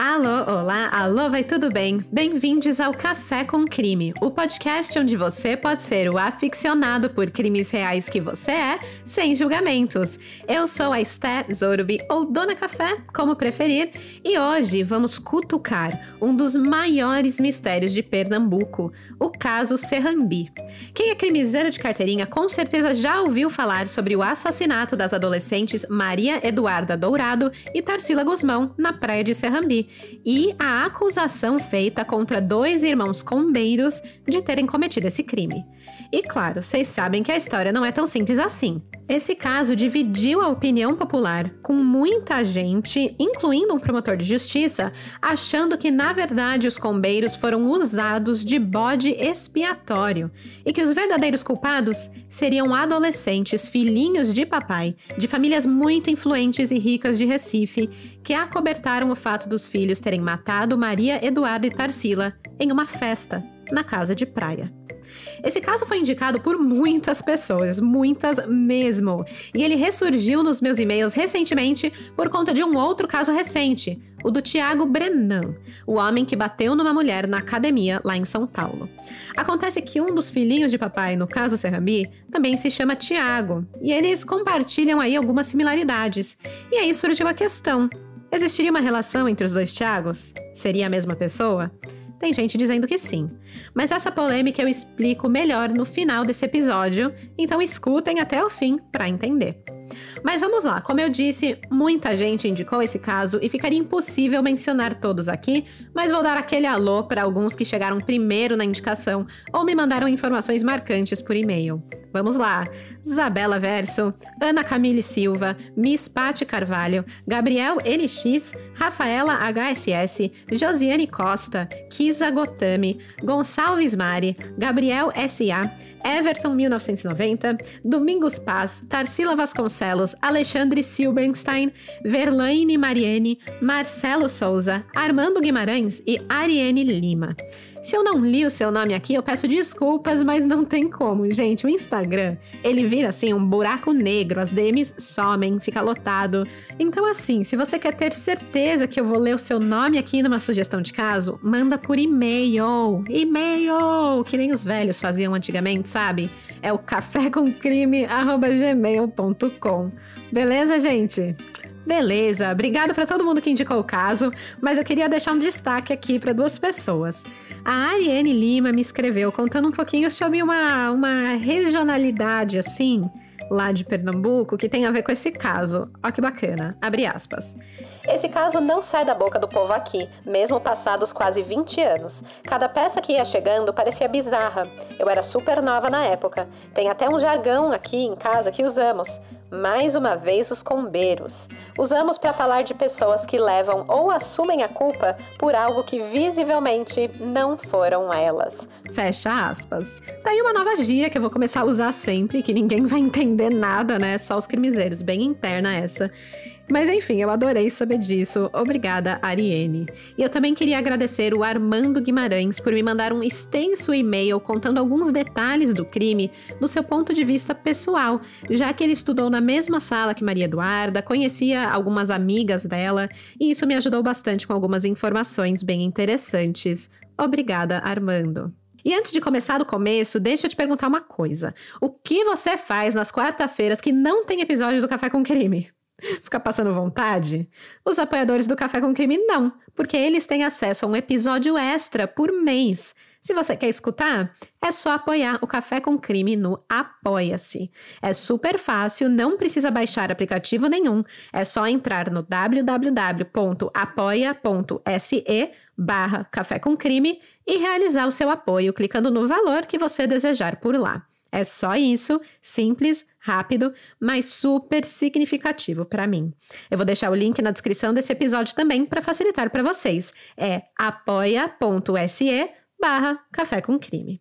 Alô, olá, alô, vai tudo bem? Bem-vindos ao Café com Crime, o podcast onde você pode ser o aficionado por crimes reais que você é, sem julgamentos. Eu sou a Esté Zorubi, ou Dona Café, como preferir, e hoje vamos cutucar um dos maiores mistérios de Pernambuco, o caso Serrambi. Quem é crimiseiro de carteirinha com certeza já ouviu falar sobre o assassinato das adolescentes Maria Eduarda Dourado e Tarsila Guzmão na praia de Serrambi e a acusação feita contra dois irmãos combeiros de terem cometido esse crime. E claro, vocês sabem que a história não é tão simples assim. Esse caso dividiu a opinião popular, com muita gente, incluindo um promotor de justiça, achando que na verdade os combeiros foram usados de bode expiatório e que os verdadeiros culpados seriam adolescentes filhinhos de papai, de famílias muito influentes e ricas de Recife, que acobertaram o fato dos filhos terem matado Maria Eduarda e Tarsila em uma festa na casa de praia. Esse caso foi indicado por muitas pessoas, muitas mesmo. E ele ressurgiu nos meus e-mails recentemente por conta de um outro caso recente, o do Tiago Brenan, o homem que bateu numa mulher na academia lá em São Paulo. Acontece que um dos filhinhos de papai, no caso Serrambi, também se chama Tiago, e eles compartilham aí algumas similaridades. E aí surgiu a questão: existiria uma relação entre os dois Tiagos? Seria a mesma pessoa? Tem gente dizendo que sim. Mas essa polêmica eu explico melhor no final desse episódio, então escutem até o fim para entender. Mas vamos lá, como eu disse, muita gente indicou esse caso e ficaria impossível mencionar todos aqui, mas vou dar aquele alô para alguns que chegaram primeiro na indicação ou me mandaram informações marcantes por e-mail. Vamos lá! Isabela Verso, Ana Camille Silva, Miss Patti Carvalho, Gabriel LX, Rafaela HSS, Josiane Costa, Kisa Gotami, Gonçalves Mari, Gabriel SA, Everton 1990, Domingos Paz, Tarsila Vasconcelos, Alexandre Silberstein, Verlaine Mariene, Marcelo Souza, Armando Guimarães e Ariane Lima. Se eu não li o seu nome aqui, eu peço desculpas, mas não tem como, gente. O Instagram, ele vira assim um buraco negro, as DMs somem, fica lotado. Então, assim, se você quer ter certeza que eu vou ler o seu nome aqui numa sugestão de caso, manda por e-mail. E-mail! Que nem os velhos faziam antigamente, sabe? É o cafécomcrime.gmail.com. Beleza, gente? Beleza, obrigado para todo mundo que indicou o caso, mas eu queria deixar um destaque aqui para duas pessoas. A Ariane Lima me escreveu contando um pouquinho sobre uma, uma regionalidade assim, lá de Pernambuco, que tem a ver com esse caso. Ó que bacana. Abre aspas. Esse caso não sai da boca do povo aqui, mesmo passados quase 20 anos. Cada peça que ia chegando parecia bizarra. Eu era super nova na época. Tem até um jargão aqui em casa que usamos mais uma vez os combeiros. Usamos para falar de pessoas que levam ou assumem a culpa por algo que visivelmente não foram elas. Fecha aspas. Tá aí uma nova gíria que eu vou começar a usar sempre, que ninguém vai entender nada, né? Só os crimezeiros, bem interna essa. Mas enfim, eu adorei saber disso. Obrigada, Ariane. E eu também queria agradecer o Armando Guimarães por me mandar um extenso e-mail contando alguns detalhes do crime do seu ponto de vista pessoal, já que ele estudou na mesma sala que Maria Eduarda, conhecia algumas amigas dela, e isso me ajudou bastante com algumas informações bem interessantes. Obrigada, Armando. E antes de começar do começo, deixa eu te perguntar uma coisa. O que você faz nas quarta-feiras que não tem episódio do Café com Crime? Ficar passando vontade? Os apoiadores do Café com Crime não, porque eles têm acesso a um episódio extra por mês. Se você quer escutar, é só apoiar o Café com Crime no Apoia-se. É super fácil, não precisa baixar aplicativo nenhum. É só entrar no www.apoia.se barra Café com Crime e realizar o seu apoio clicando no valor que você desejar por lá. É só isso, simples, rápido, mas super significativo para mim. Eu vou deixar o link na descrição desse episódio também para facilitar para vocês. É apoia.se barra Café com Crime.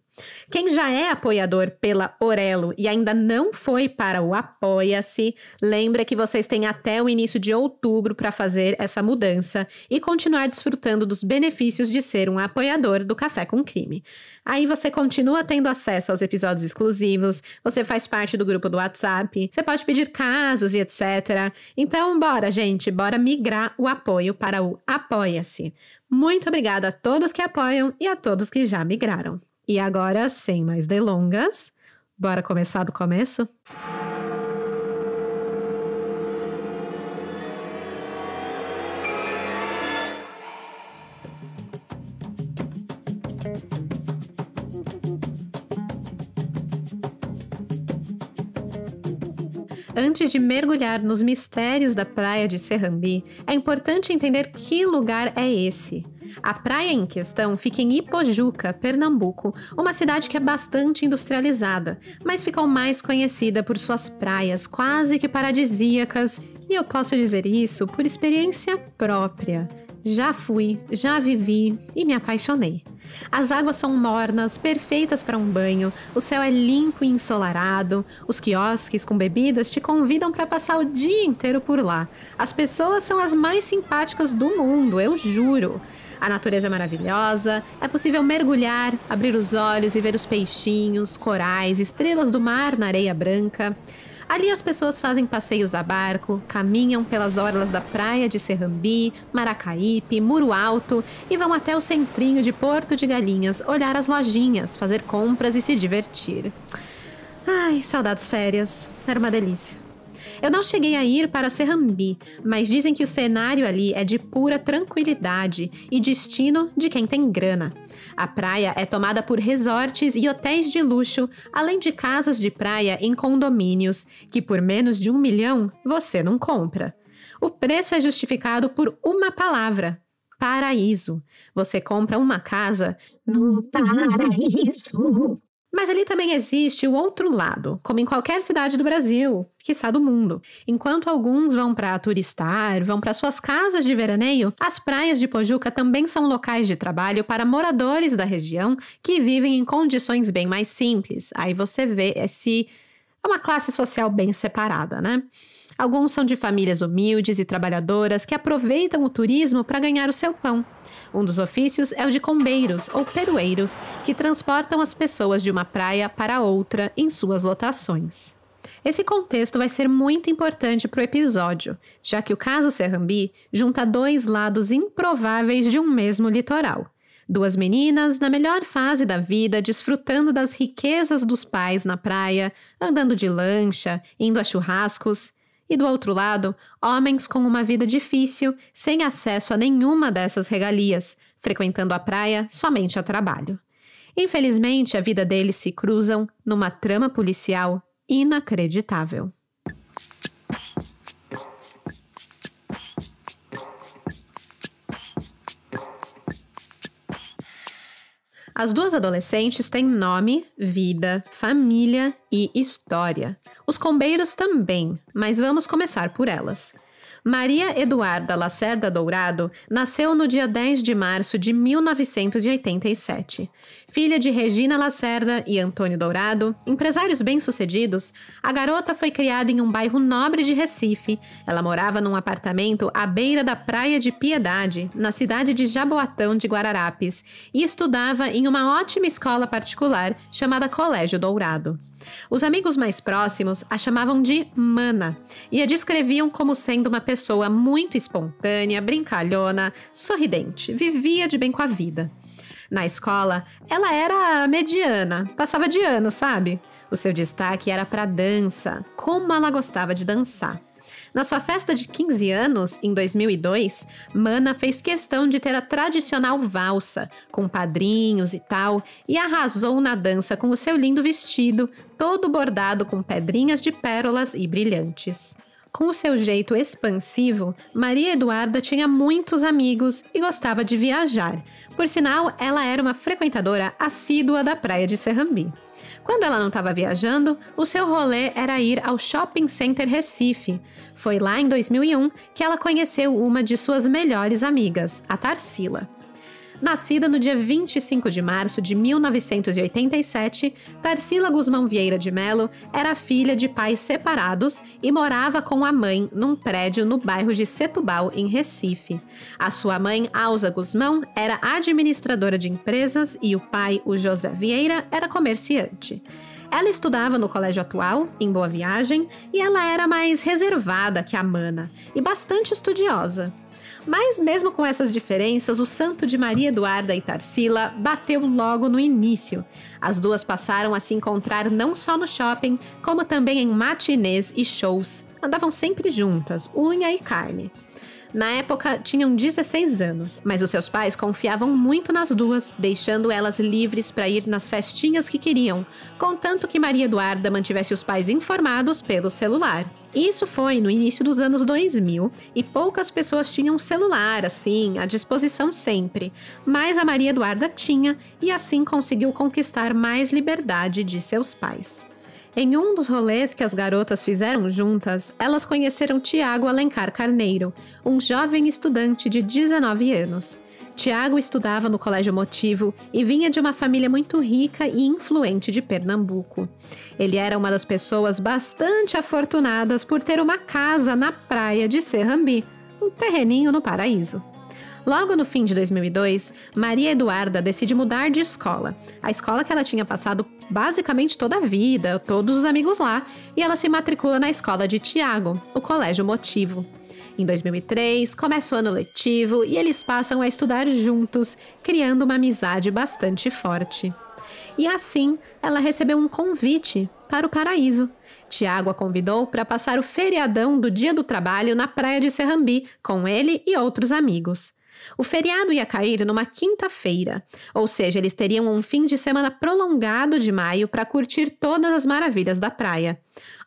Quem já é apoiador pela Orelo e ainda não foi para o Apoia-se, lembra que vocês têm até o início de outubro para fazer essa mudança e continuar desfrutando dos benefícios de ser um apoiador do Café com Crime. Aí você continua tendo acesso aos episódios exclusivos, você faz parte do grupo do WhatsApp, você pode pedir casos e etc. Então, bora, gente, bora migrar o apoio para o Apoia-se. Muito obrigada a todos que apoiam e a todos que já migraram. E agora, sem mais delongas, bora começar do começo? Antes de mergulhar nos mistérios da praia de Serrambi, é importante entender que lugar é esse. A praia em questão fica em Ipojuca, Pernambuco, uma cidade que é bastante industrializada, mas ficou mais conhecida por suas praias quase que paradisíacas, e eu posso dizer isso por experiência própria. Já fui, já vivi e me apaixonei. As águas são mornas, perfeitas para um banho, o céu é limpo e ensolarado, os quiosques com bebidas te convidam para passar o dia inteiro por lá. As pessoas são as mais simpáticas do mundo, eu juro. A natureza é maravilhosa, é possível mergulhar, abrir os olhos e ver os peixinhos, corais, estrelas do mar na areia branca. Ali as pessoas fazem passeios a barco, caminham pelas orlas da praia de Serrambi, Maracaípe, Muro Alto e vão até o centrinho de Porto de Galinhas olhar as lojinhas, fazer compras e se divertir. Ai, saudades férias. Era uma delícia. Eu não cheguei a ir para Serrambi, mas dizem que o cenário ali é de pura tranquilidade e destino de quem tem grana. A praia é tomada por resorts e hotéis de luxo, além de casas de praia em condomínios, que por menos de um milhão você não compra. O preço é justificado por uma palavra: paraíso. Você compra uma casa no paraíso. Mas ali também existe o outro lado, como em qualquer cidade do Brasil, quiçá do mundo. Enquanto alguns vão para turistar, vão para suas casas de veraneio, as praias de Pojuca também são locais de trabalho para moradores da região que vivem em condições bem mais simples. Aí você vê esse é uma classe social bem separada, né? Alguns são de famílias humildes e trabalhadoras que aproveitam o turismo para ganhar o seu pão. Um dos ofícios é o de combeiros ou perueiros, que transportam as pessoas de uma praia para outra em suas lotações. Esse contexto vai ser muito importante para o episódio, já que o caso Serrambi junta dois lados improváveis de um mesmo litoral. Duas meninas na melhor fase da vida, desfrutando das riquezas dos pais na praia, andando de lancha, indo a churrascos, e do outro lado, homens com uma vida difícil, sem acesso a nenhuma dessas regalias, frequentando a praia somente a trabalho. Infelizmente, a vida deles se cruzam numa trama policial inacreditável. As duas adolescentes têm nome, vida, família e história. Os combeiros também, mas vamos começar por elas. Maria Eduarda Lacerda Dourado nasceu no dia 10 de março de 1987. Filha de Regina Lacerda e Antônio Dourado, empresários bem-sucedidos, a garota foi criada em um bairro nobre de Recife. Ela morava num apartamento à beira da Praia de Piedade, na cidade de Jaboatão de Guararapes, e estudava em uma ótima escola particular chamada Colégio Dourado. Os amigos mais próximos a chamavam de Mana e a descreviam como sendo uma pessoa muito espontânea, brincalhona, sorridente, vivia de bem com a vida. Na escola, ela era mediana, passava de ano, sabe? O seu destaque era para dança, como ela gostava de dançar. Na sua festa de 15 anos, em 2002, Mana fez questão de ter a tradicional valsa, com padrinhos e tal, e arrasou na dança com o seu lindo vestido, todo bordado com pedrinhas de pérolas e brilhantes. Com o seu jeito expansivo, Maria Eduarda tinha muitos amigos e gostava de viajar. Por sinal, ela era uma frequentadora assídua da praia de Serrambi. Quando ela não estava viajando, o seu rolê era ir ao Shopping Center Recife. Foi lá em 2001 que ela conheceu uma de suas melhores amigas, a Tarsila. Nascida no dia 25 de março de 1987, Tarsila Guzmão Vieira de Melo era filha de pais separados e morava com a mãe num prédio no bairro de Setubal, em Recife. A sua mãe, Alza Guzmão, era administradora de empresas e o pai, o José Vieira, era comerciante. Ela estudava no colégio atual, em Boa Viagem, e ela era mais reservada que a Mana e bastante estudiosa. Mas mesmo com essas diferenças, o santo de Maria Eduarda e Tarsila bateu logo no início. As duas passaram a se encontrar não só no shopping, como também em matinês e shows. Andavam sempre juntas, unha e carne. Na época, tinham 16 anos, mas os seus pais confiavam muito nas duas, deixando elas livres para ir nas festinhas que queriam, contanto que Maria Eduarda mantivesse os pais informados pelo celular. Isso foi no início dos anos 2000 e poucas pessoas tinham celular assim, à disposição sempre, mas a Maria Eduarda tinha e assim conseguiu conquistar mais liberdade de seus pais. Em um dos rolês que as garotas fizeram juntas, elas conheceram Tiago Alencar Carneiro, um jovem estudante de 19 anos. Tiago estudava no Colégio Motivo e vinha de uma família muito rica e influente de Pernambuco. Ele era uma das pessoas bastante afortunadas por ter uma casa na praia de Serrambi, um terreninho no paraíso. Logo no fim de 2002, Maria Eduarda decide mudar de escola. A escola que ela tinha passado basicamente toda a vida, todos os amigos lá, e ela se matricula na escola de Tiago, o Colégio Motivo. Em 2003, começa o ano letivo e eles passam a estudar juntos, criando uma amizade bastante forte. E assim, ela recebeu um convite para o paraíso. Tiago a convidou para passar o feriadão do Dia do Trabalho na praia de Serrambi com ele e outros amigos. O feriado ia cair numa quinta-feira, ou seja, eles teriam um fim de semana prolongado de maio para curtir todas as maravilhas da praia.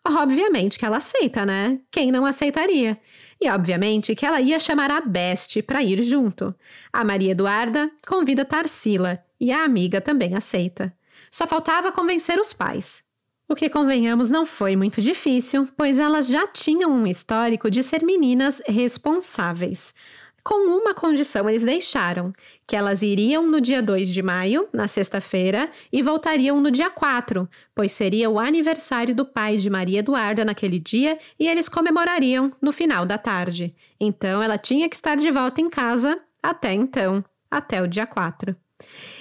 Obviamente que ela aceita, né? Quem não aceitaria? E obviamente que ela ia chamar a Beste para ir junto. A Maria Eduarda convida Tarsila e a amiga também aceita. Só faltava convencer os pais. O que, convenhamos, não foi muito difícil, pois elas já tinham um histórico de ser meninas responsáveis. Com uma condição eles deixaram, que elas iriam no dia 2 de maio, na sexta-feira, e voltariam no dia 4, pois seria o aniversário do pai de Maria Eduarda naquele dia e eles comemorariam no final da tarde. Então ela tinha que estar de volta em casa até então, até o dia 4.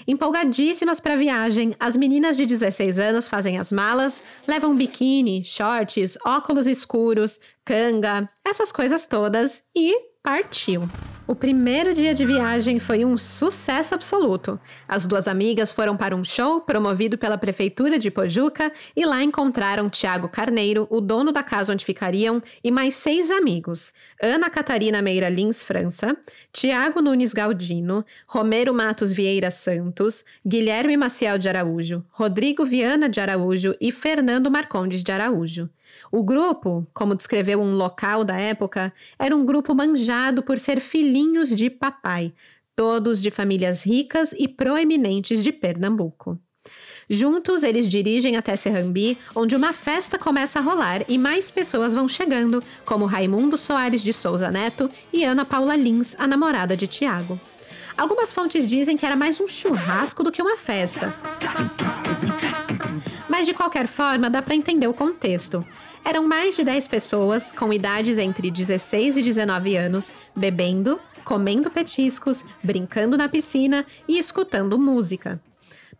Empolgadíssimas para a viagem, as meninas de 16 anos fazem as malas, levam biquíni, shorts, óculos escuros, canga, essas coisas todas e partiu. O primeiro dia de viagem foi um sucesso absoluto. As duas amigas foram para um show promovido pela Prefeitura de Pojuca e lá encontraram Tiago Carneiro, o dono da casa onde ficariam, e mais seis amigos: Ana Catarina Meira Lins França, Tiago Nunes Galdino, Romero Matos Vieira Santos, Guilherme Maciel de Araújo, Rodrigo Viana de Araújo e Fernando Marcondes de Araújo. O grupo, como descreveu um local da época, era um grupo manjado por ser filhinhos de papai, todos de famílias ricas e proeminentes de Pernambuco. Juntos, eles dirigem até Serrambi, onde uma festa começa a rolar e mais pessoas vão chegando, como Raimundo Soares de Souza Neto e Ana Paula Lins, a namorada de Tiago. Algumas fontes dizem que era mais um churrasco do que uma festa. Mas de qualquer forma, dá para entender o contexto. Eram mais de 10 pessoas com idades entre 16 e 19 anos, bebendo, comendo petiscos, brincando na piscina e escutando música.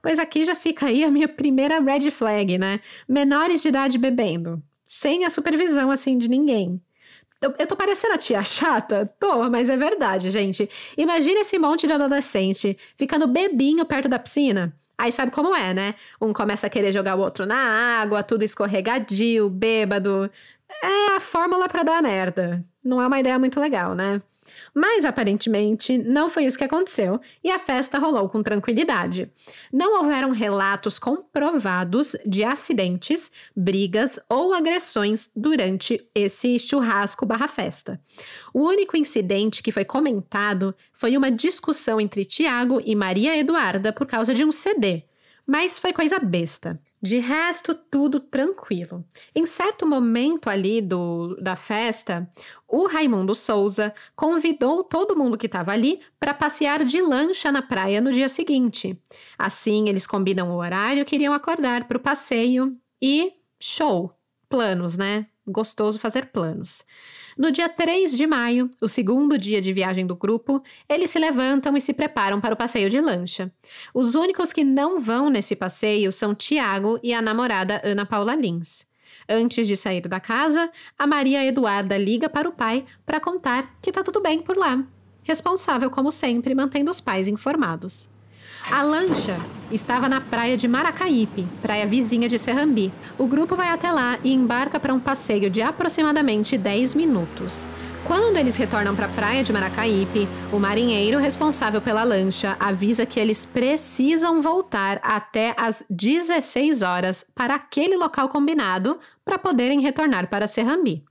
Pois aqui já fica aí a minha primeira red flag, né? Menores de idade bebendo, sem a supervisão assim de ninguém. Eu, eu tô parecendo a tia chata? Tô, mas é verdade, gente. Imagina esse monte de adolescente ficando bebinho perto da piscina. Aí sabe como é, né? Um começa a querer jogar o outro na água, tudo escorregadio, bêbado. É a fórmula para dar merda. Não é uma ideia muito legal, né? Mas aparentemente não foi isso que aconteceu e a festa rolou com tranquilidade. Não houveram relatos comprovados de acidentes, brigas ou agressões durante esse churrasco barra festa. O único incidente que foi comentado foi uma discussão entre Tiago e Maria Eduarda por causa de um CD. Mas foi coisa besta. De resto, tudo tranquilo. Em certo momento ali do, da festa, o Raimundo Souza convidou todo mundo que estava ali para passear de lancha na praia no dia seguinte. Assim, eles combinam o horário que iriam acordar para o passeio e show! Planos, né? Gostoso fazer planos. No dia 3 de maio, o segundo dia de viagem do grupo, eles se levantam e se preparam para o passeio de lancha. Os únicos que não vão nesse passeio são Tiago e a namorada Ana Paula Lins. Antes de sair da casa, a Maria Eduarda liga para o pai para contar que tá tudo bem por lá. Responsável, como sempre, mantendo os pais informados. A lancha estava na praia de Maracaípe, praia vizinha de Serrambi. O grupo vai até lá e embarca para um passeio de aproximadamente 10 minutos. Quando eles retornam para a praia de Maracaípe, o marinheiro responsável pela lancha avisa que eles precisam voltar até às 16 horas para aquele local combinado para poderem retornar para Serrambi.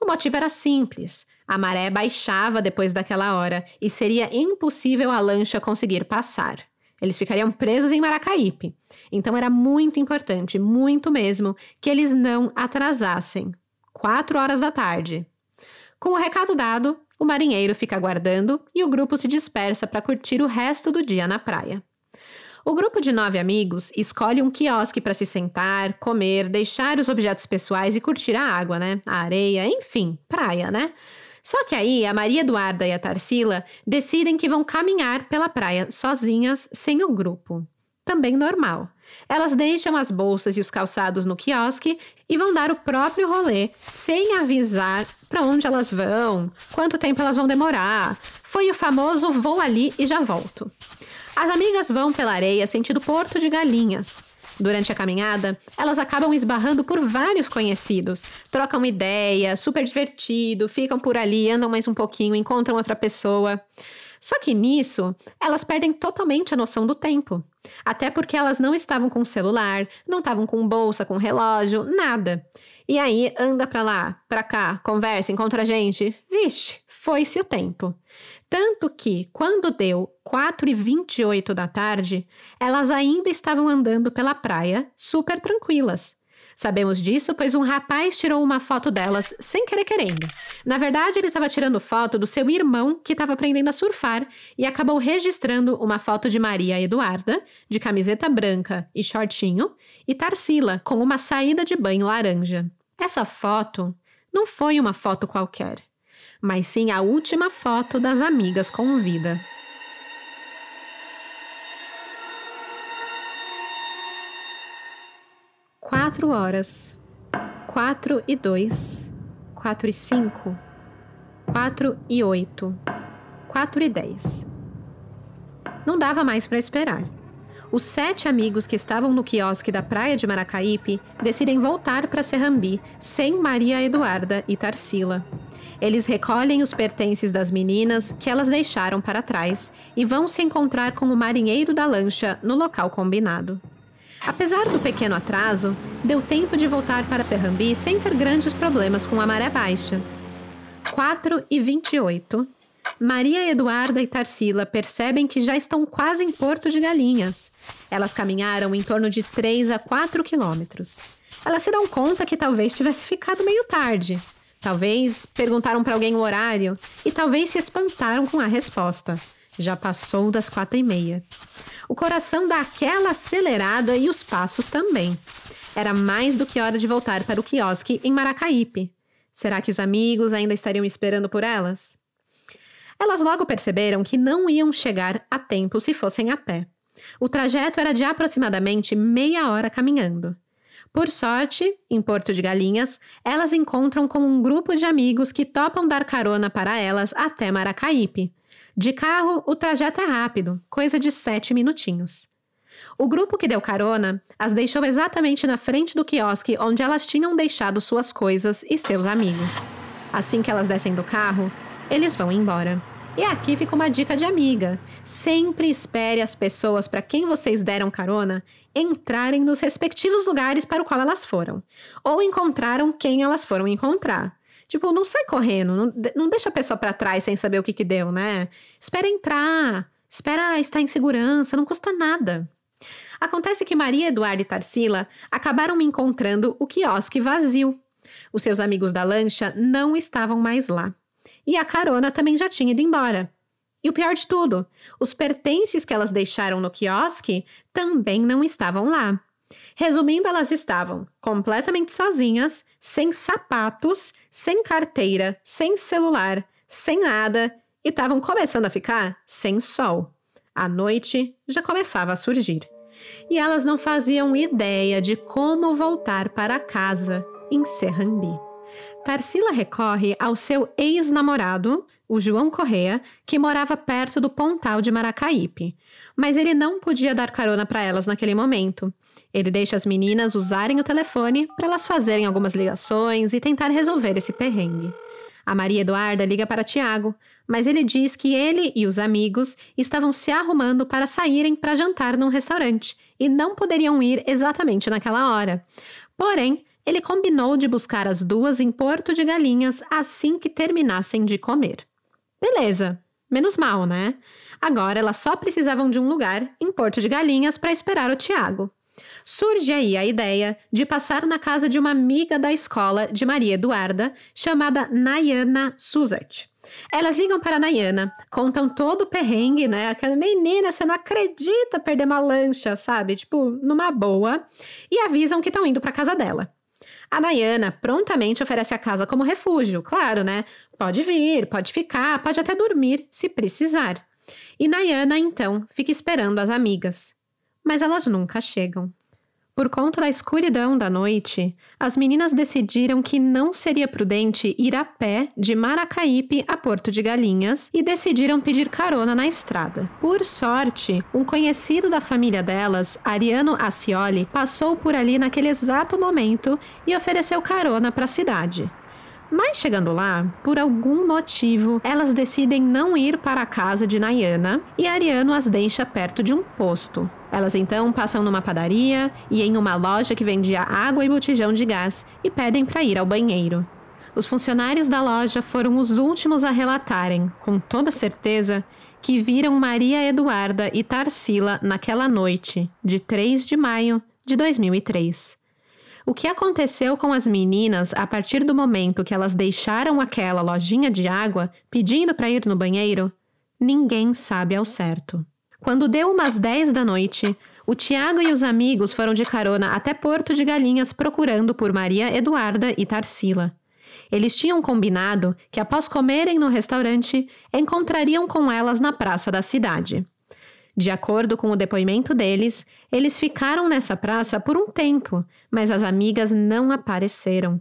O motivo era simples. A maré baixava depois daquela hora e seria impossível a lancha conseguir passar. Eles ficariam presos em Maracaípe. Então era muito importante, muito mesmo, que eles não atrasassem. Quatro horas da tarde. Com o recado dado, o marinheiro fica aguardando e o grupo se dispersa para curtir o resto do dia na praia. O grupo de nove amigos escolhe um quiosque para se sentar, comer, deixar os objetos pessoais e curtir a água, né? A areia, enfim, praia, né? Só que aí a Maria Eduarda e a Tarsila decidem que vão caminhar pela praia sozinhas, sem o grupo. Também normal. Elas deixam as bolsas e os calçados no quiosque e vão dar o próprio rolê, sem avisar para onde elas vão, quanto tempo elas vão demorar. Foi o famoso vou ali e já volto. As amigas vão pela areia sentido Porto de Galinhas. Durante a caminhada, elas acabam esbarrando por vários conhecidos, trocam ideia, super divertido, ficam por ali, andam mais um pouquinho, encontram outra pessoa. Só que nisso, elas perdem totalmente a noção do tempo. Até porque elas não estavam com celular, não estavam com bolsa, com relógio, nada. E aí anda pra lá, pra cá, conversa, encontra gente. Vixe, foi-se o tempo. Tanto que, quando deu 4 e 28 da tarde, elas ainda estavam andando pela praia, super tranquilas. Sabemos disso, pois um rapaz tirou uma foto delas sem querer querendo. Na verdade, ele estava tirando foto do seu irmão, que estava aprendendo a surfar, e acabou registrando uma foto de Maria Eduarda, de camiseta branca e shortinho, e Tarsila, com uma saída de banho laranja. Essa foto não foi uma foto qualquer mas sim a última foto das amigas com vida. Quatro horas, quatro e dois, quatro e cinco, quatro e oito, quatro e dez. Não dava mais para esperar. Os sete amigos que estavam no quiosque da praia de Maracaípe decidem voltar para Serrambi sem Maria Eduarda e Tarsila. Eles recolhem os pertences das meninas que elas deixaram para trás e vão se encontrar com o marinheiro da lancha no local combinado. Apesar do pequeno atraso, deu tempo de voltar para Serrambi sem ter grandes problemas com a maré baixa. 4 e 28 Maria Eduarda e Tarsila percebem que já estão quase em Porto de Galinhas. Elas caminharam em torno de 3 a 4 quilômetros. Elas se dão conta que talvez tivesse ficado meio tarde. Talvez perguntaram para alguém o horário e talvez se espantaram com a resposta. Já passou das quatro e meia. O coração dá aquela acelerada e os passos também. Era mais do que hora de voltar para o quiosque em Maracaípe. Será que os amigos ainda estariam esperando por elas? Elas logo perceberam que não iam chegar a tempo se fossem a pé. O trajeto era de aproximadamente meia hora caminhando. Por sorte, em Porto de Galinhas, elas encontram com um grupo de amigos que topam dar carona para elas até Maracaípe. De carro, o trajeto é rápido, coisa de sete minutinhos. O grupo que deu carona as deixou exatamente na frente do quiosque onde elas tinham deixado suas coisas e seus amigos. Assim que elas descem do carro, eles vão embora. E aqui fica uma dica de amiga. Sempre espere as pessoas para quem vocês deram carona entrarem nos respectivos lugares para o qual elas foram. Ou encontraram quem elas foram encontrar. Tipo, não sai correndo, não, não deixa a pessoa para trás sem saber o que, que deu, né? Espera entrar, espera estar em segurança, não custa nada. Acontece que Maria Eduarda e Tarsila acabaram encontrando o quiosque vazio. Os seus amigos da lancha não estavam mais lá. E a carona também já tinha ido embora. E o pior de tudo, os pertences que elas deixaram no quiosque também não estavam lá. Resumindo, elas estavam completamente sozinhas, sem sapatos, sem carteira, sem celular, sem nada e estavam começando a ficar sem sol. A noite já começava a surgir. E elas não faziam ideia de como voltar para casa em Serrambi. Tarsila recorre ao seu ex-namorado, o João Correa, que morava perto do Pontal de Maracaípe. Mas ele não podia dar carona para elas naquele momento. Ele deixa as meninas usarem o telefone para elas fazerem algumas ligações e tentar resolver esse perrengue. A Maria Eduarda liga para Tiago, mas ele diz que ele e os amigos estavam se arrumando para saírem para jantar num restaurante e não poderiam ir exatamente naquela hora. Porém, ele combinou de buscar as duas em Porto de Galinhas assim que terminassem de comer. Beleza, menos mal, né? Agora elas só precisavam de um lugar em Porto de Galinhas para esperar o Tiago. Surge aí a ideia de passar na casa de uma amiga da escola de Maria Eduarda, chamada Nayana Suzert. Elas ligam para a Nayana, contam todo o perrengue, né? Aquela menina, você não acredita perder uma lancha, sabe? Tipo, numa boa. E avisam que estão indo para casa dela. A Nayana prontamente oferece a casa como refúgio, claro, né? Pode vir, pode ficar, pode até dormir, se precisar. E Nayana, então, fica esperando as amigas. Mas elas nunca chegam. Por conta da escuridão da noite, as meninas decidiram que não seria prudente ir a pé de Maracaípe a Porto de Galinhas e decidiram pedir carona na estrada. Por sorte, um conhecido da família delas, Ariano Acioli, passou por ali naquele exato momento e ofereceu carona para a cidade. Mas chegando lá, por algum motivo, elas decidem não ir para a casa de Nayana e Ariano as deixa perto de um posto. Elas então passam numa padaria e em uma loja que vendia água e botijão de gás e pedem para ir ao banheiro. Os funcionários da loja foram os últimos a relatarem, com toda certeza, que viram Maria Eduarda e Tarsila naquela noite, de 3 de maio de 2003. O que aconteceu com as meninas a partir do momento que elas deixaram aquela lojinha de água pedindo para ir no banheiro, ninguém sabe ao certo. Quando deu umas 10 da noite, o Tiago e os amigos foram de carona até Porto de Galinhas procurando por Maria Eduarda e Tarsila. Eles tinham combinado que, após comerem no restaurante, encontrariam com elas na praça da cidade. De acordo com o depoimento deles, eles ficaram nessa praça por um tempo, mas as amigas não apareceram.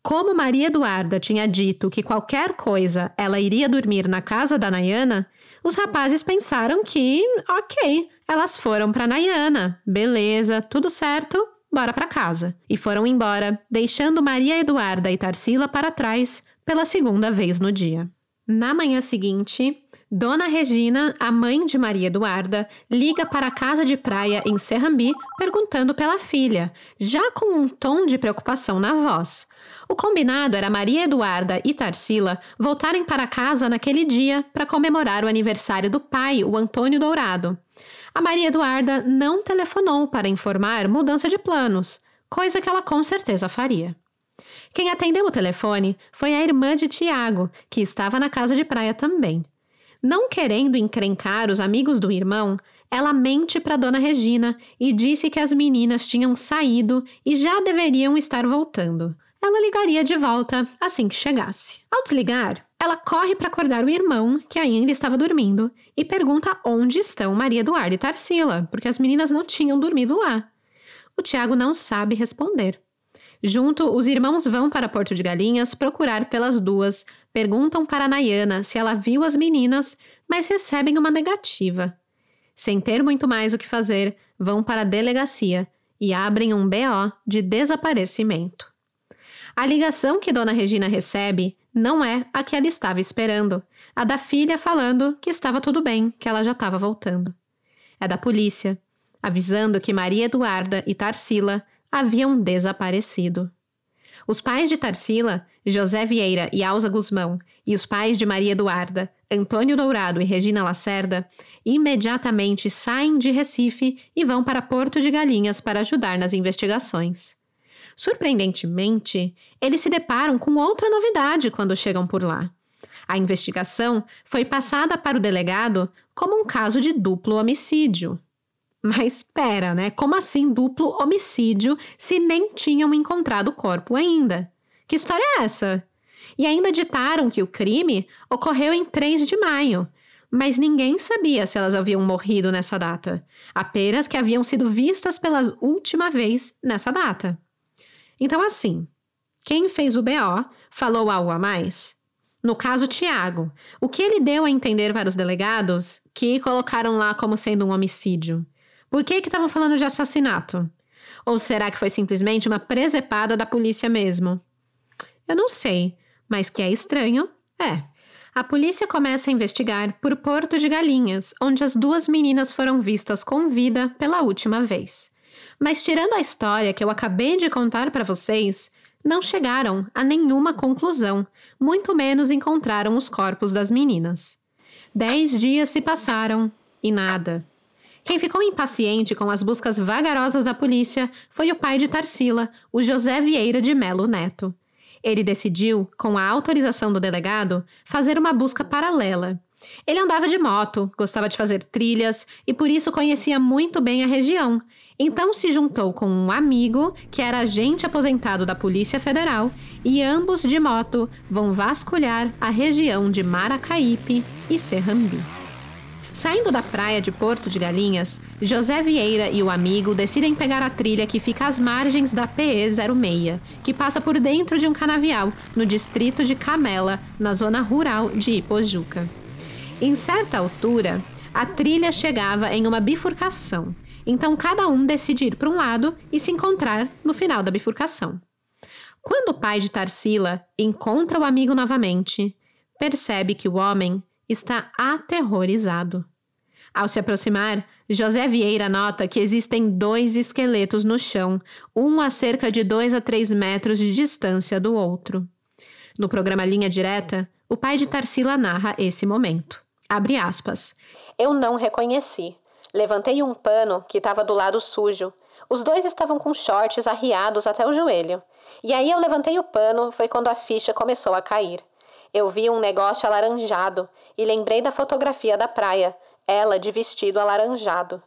Como Maria Eduarda tinha dito que qualquer coisa ela iria dormir na casa da Nayana, os rapazes pensaram que, ok, elas foram para Nayana, beleza, tudo certo, bora para casa. E foram embora, deixando Maria Eduarda e Tarsila para trás pela segunda vez no dia. Na manhã seguinte, Dona Regina, a mãe de Maria Eduarda, liga para a casa de praia em Serrambi perguntando pela filha, já com um tom de preocupação na voz. O combinado era Maria Eduarda e Tarsila voltarem para casa naquele dia para comemorar o aniversário do pai, o Antônio Dourado. A Maria Eduarda não telefonou para informar mudança de planos, coisa que ela com certeza faria. Quem atendeu o telefone foi a irmã de Tiago, que estava na casa de praia também. Não querendo encrencar os amigos do irmão, ela mente para Dona Regina e disse que as meninas tinham saído e já deveriam estar voltando. Ela ligaria de volta assim que chegasse. Ao desligar, ela corre para acordar o irmão, que ainda estava dormindo, e pergunta onde estão Maria Eduarda e Tarsila, porque as meninas não tinham dormido lá. O Tiago não sabe responder. Junto, os irmãos vão para Porto de Galinhas procurar pelas duas, perguntam para Nayana se ela viu as meninas, mas recebem uma negativa. Sem ter muito mais o que fazer, vão para a delegacia e abrem um BO de desaparecimento. A ligação que Dona Regina recebe não é a que ela estava esperando, a da filha falando que estava tudo bem, que ela já estava voltando. É da polícia, avisando que Maria Eduarda e Tarsila haviam desaparecido. Os pais de Tarsila, José Vieira e Alza Guzmão, e os pais de Maria Eduarda, Antônio Dourado e Regina Lacerda, imediatamente saem de Recife e vão para Porto de Galinhas para ajudar nas investigações. Surpreendentemente, eles se deparam com outra novidade quando chegam por lá. A investigação foi passada para o delegado como um caso de duplo homicídio. Mas espera, né? Como assim duplo homicídio se nem tinham encontrado o corpo ainda? Que história é essa? E ainda ditaram que o crime ocorreu em 3 de maio, mas ninguém sabia se elas haviam morrido nessa data, apenas que haviam sido vistas pela última vez nessa data. Então, assim, quem fez o BO falou algo a mais? No caso Tiago, o que ele deu a entender para os delegados que colocaram lá como sendo um homicídio? Por que estavam falando de assassinato? Ou será que foi simplesmente uma presepada da polícia mesmo? Eu não sei, mas que é estranho, é. A polícia começa a investigar por Porto de Galinhas, onde as duas meninas foram vistas com vida pela última vez. Mas tirando a história que eu acabei de contar para vocês, não chegaram a nenhuma conclusão, muito menos encontraram os corpos das meninas. Dez dias se passaram e nada. Quem ficou impaciente com as buscas vagarosas da polícia foi o pai de Tarsila, o José Vieira de Melo Neto. Ele decidiu, com a autorização do delegado, fazer uma busca paralela. Ele andava de moto, gostava de fazer trilhas e por isso conhecia muito bem a região. Então se juntou com um amigo que era agente aposentado da Polícia Federal e ambos de moto vão vasculhar a região de Maracaípe e Serrambi. Saindo da praia de Porto de Galinhas, José Vieira e o amigo decidem pegar a trilha que fica às margens da PE-06, que passa por dentro de um canavial, no distrito de Camela, na zona rural de Ipojuca. Em certa altura, a trilha chegava em uma bifurcação, então cada um decide ir para um lado e se encontrar no final da bifurcação. Quando o pai de Tarsila encontra o amigo novamente, percebe que o homem está aterrorizado. Ao se aproximar, José Vieira nota que existem dois esqueletos no chão, um a cerca de 2 a 3 metros de distância do outro. No programa Linha Direta, o pai de Tarsila narra esse momento. Abre aspas. Eu não reconheci. Levantei um pano que estava do lado sujo. Os dois estavam com shorts arriados até o joelho. E aí eu levantei o pano, foi quando a ficha começou a cair. Eu vi um negócio alaranjado e lembrei da fotografia da praia, ela de vestido alaranjado.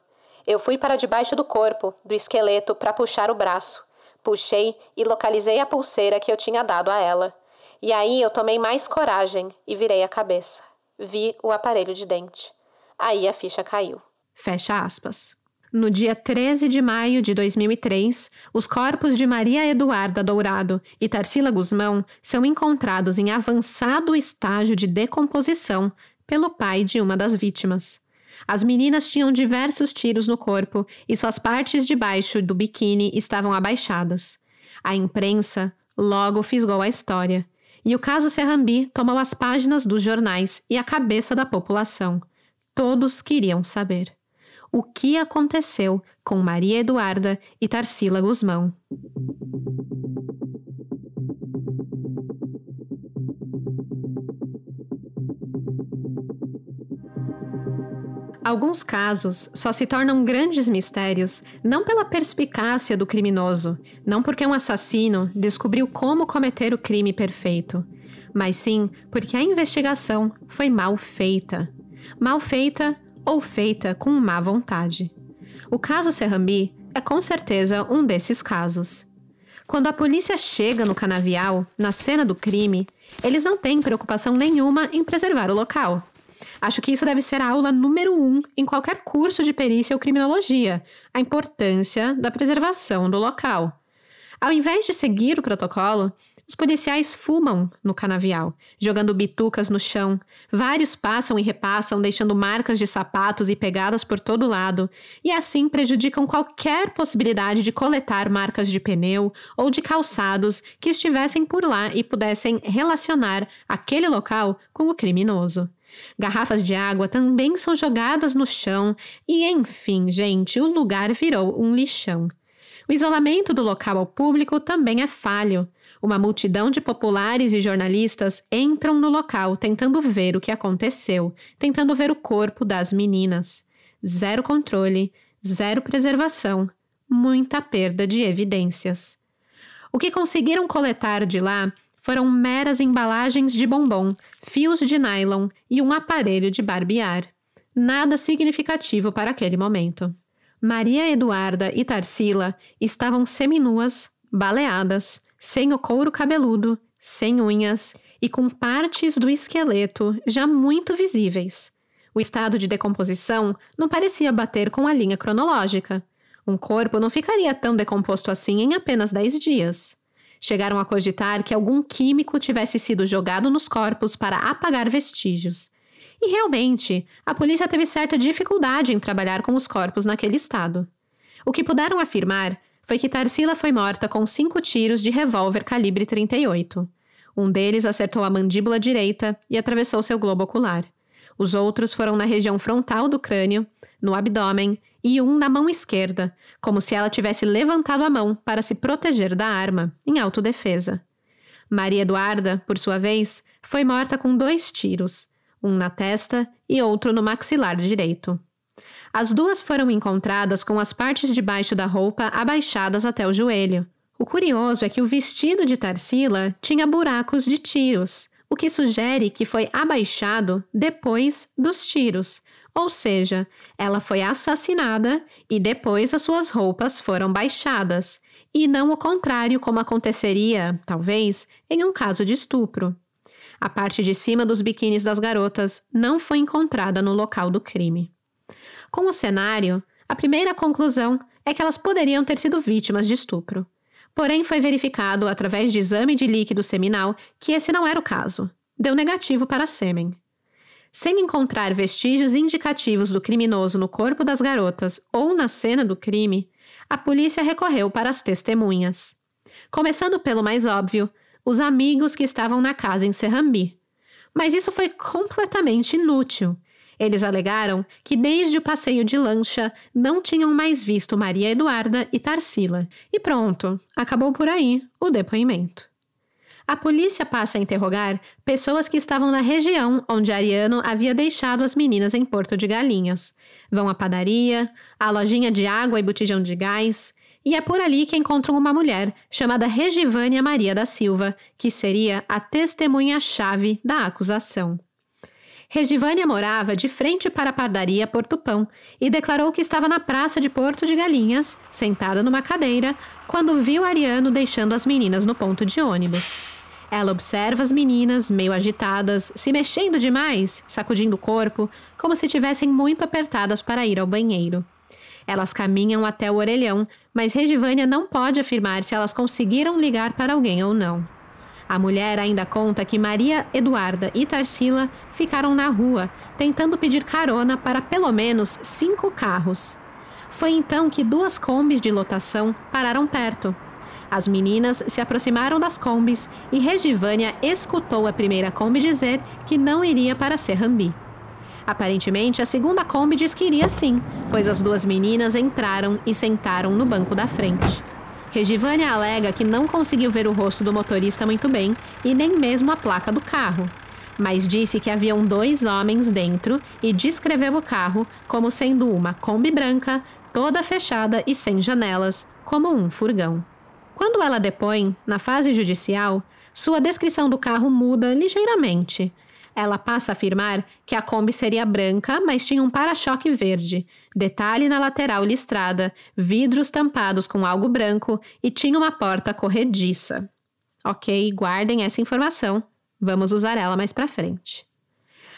Eu fui para debaixo do corpo, do esqueleto, para puxar o braço. Puxei e localizei a pulseira que eu tinha dado a ela. E aí eu tomei mais coragem e virei a cabeça. Vi o aparelho de dente. Aí a ficha caiu. Fecha aspas. No dia 13 de maio de 2003, os corpos de Maria Eduarda Dourado e Tarsila Guzmão são encontrados em avançado estágio de decomposição pelo pai de uma das vítimas. As meninas tinham diversos tiros no corpo e suas partes de baixo do biquíni estavam abaixadas. A imprensa logo fisgou a história, e o caso Serrambi tomou as páginas dos jornais e a cabeça da população. Todos queriam saber o que aconteceu com Maria Eduarda e Tarsila Guzmão. Alguns casos só se tornam grandes mistérios não pela perspicácia do criminoso, não porque um assassino descobriu como cometer o crime perfeito, mas sim porque a investigação foi mal feita. Mal feita ou feita com má vontade. O caso Serrambi é com certeza um desses casos. Quando a polícia chega no canavial, na cena do crime, eles não têm preocupação nenhuma em preservar o local. Acho que isso deve ser a aula número um em qualquer curso de perícia ou criminologia: a importância da preservação do local. Ao invés de seguir o protocolo, os policiais fumam no canavial, jogando bitucas no chão. Vários passam e repassam, deixando marcas de sapatos e pegadas por todo lado, e assim prejudicam qualquer possibilidade de coletar marcas de pneu ou de calçados que estivessem por lá e pudessem relacionar aquele local com o criminoso. Garrafas de água também são jogadas no chão e, enfim, gente, o lugar virou um lixão. O isolamento do local ao público também é falho. Uma multidão de populares e jornalistas entram no local tentando ver o que aconteceu, tentando ver o corpo das meninas. Zero controle, zero preservação, muita perda de evidências. O que conseguiram coletar de lá foram meras embalagens de bombom, fios de nylon e um aparelho de barbear. Nada significativo para aquele momento. Maria Eduarda e Tarsila estavam seminuas, baleadas, sem o couro cabeludo, sem unhas e com partes do esqueleto já muito visíveis. O estado de decomposição não parecia bater com a linha cronológica. Um corpo não ficaria tão decomposto assim em apenas 10 dias. Chegaram a cogitar que algum químico tivesse sido jogado nos corpos para apagar vestígios. E realmente, a polícia teve certa dificuldade em trabalhar com os corpos naquele estado. O que puderam afirmar foi que Tarsila foi morta com cinco tiros de revólver calibre 38. Um deles acertou a mandíbula direita e atravessou seu globo ocular. Os outros foram na região frontal do crânio, no abdômen e um na mão esquerda, como se ela tivesse levantado a mão para se proteger da arma, em autodefesa. Maria Eduarda, por sua vez, foi morta com dois tiros, um na testa e outro no maxilar direito. As duas foram encontradas com as partes de baixo da roupa abaixadas até o joelho. O curioso é que o vestido de Tarsila tinha buracos de tiros, o que sugere que foi abaixado depois dos tiros, ou seja, ela foi assassinada e depois as suas roupas foram baixadas, e não o contrário, como aconteceria, talvez, em um caso de estupro. A parte de cima dos biquínis das garotas não foi encontrada no local do crime. Com o cenário, a primeira conclusão é que elas poderiam ter sido vítimas de estupro. Porém, foi verificado através de exame de líquido seminal que esse não era o caso. Deu negativo para sêmen. Sem encontrar vestígios indicativos do criminoso no corpo das garotas ou na cena do crime, a polícia recorreu para as testemunhas. Começando pelo mais óbvio, os amigos que estavam na casa em Serrambi. Mas isso foi completamente inútil, eles alegaram que desde o passeio de lancha não tinham mais visto Maria Eduarda e Tarsila. E pronto, acabou por aí o depoimento. A polícia passa a interrogar pessoas que estavam na região onde Ariano havia deixado as meninas em Porto de Galinhas. Vão à padaria, à lojinha de água e botijão de gás, e é por ali que encontram uma mulher chamada Regivânia Maria da Silva, que seria a testemunha-chave da acusação. Regivânia morava de frente para a padaria Porto Pão e declarou que estava na praça de Porto de Galinhas, sentada numa cadeira, quando viu Ariano deixando as meninas no ponto de ônibus. Ela observa as meninas, meio agitadas, se mexendo demais, sacudindo o corpo, como se tivessem muito apertadas para ir ao banheiro. Elas caminham até o orelhão, mas Regivânia não pode afirmar se elas conseguiram ligar para alguém ou não. A mulher ainda conta que Maria Eduarda e Tarsila ficaram na rua, tentando pedir carona para pelo menos cinco carros. Foi então que duas combis de lotação pararam perto. As meninas se aproximaram das combis e Regivânia escutou a primeira Kombi dizer que não iria para Serrambi. Aparentemente, a segunda Kombi diz que iria sim, pois as duas meninas entraram e sentaram no banco da frente. Regivânia alega que não conseguiu ver o rosto do motorista muito bem e nem mesmo a placa do carro, mas disse que haviam dois homens dentro e descreveu o carro como sendo uma Kombi branca, toda fechada e sem janelas, como um furgão. Quando ela depõe, na fase judicial, sua descrição do carro muda ligeiramente ela passa a afirmar que a Kombi seria branca, mas tinha um para-choque verde, detalhe na lateral listrada, vidros tampados com algo branco e tinha uma porta corrediça. Ok, guardem essa informação. Vamos usar ela mais para frente.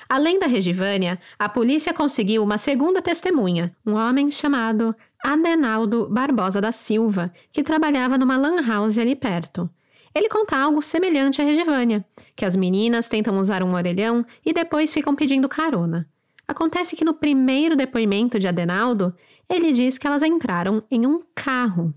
Além da Regivânia, a polícia conseguiu uma segunda testemunha, um homem chamado Adenaldo Barbosa da Silva, que trabalhava numa lan house ali perto. Ele conta algo semelhante a Regivânia, que as meninas tentam usar um orelhão e depois ficam pedindo carona. Acontece que no primeiro depoimento de Adenaldo, ele diz que elas entraram em um carro.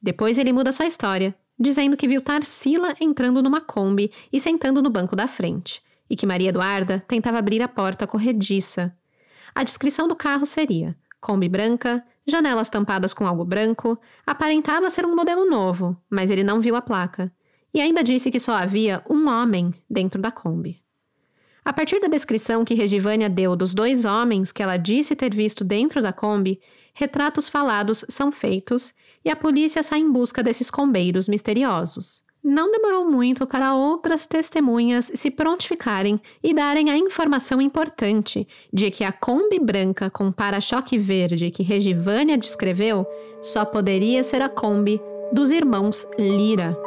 Depois ele muda sua história, dizendo que viu Tarsila entrando numa Kombi e sentando no banco da frente, e que Maria Eduarda tentava abrir a porta corrediça. A descrição do carro seria Kombi branca, janelas tampadas com algo branco, aparentava ser um modelo novo, mas ele não viu a placa. e ainda disse que só havia um homem dentro da Kombi. A partir da descrição que Regivânia deu dos dois homens que ela disse ter visto dentro da Kombi, retratos falados são feitos e a polícia sai em busca desses combeiros misteriosos. Não demorou muito para outras testemunhas se prontificarem e darem a informação importante de que a Kombi branca com para-choque verde que Regivânia descreveu só poderia ser a Kombi dos irmãos Lira.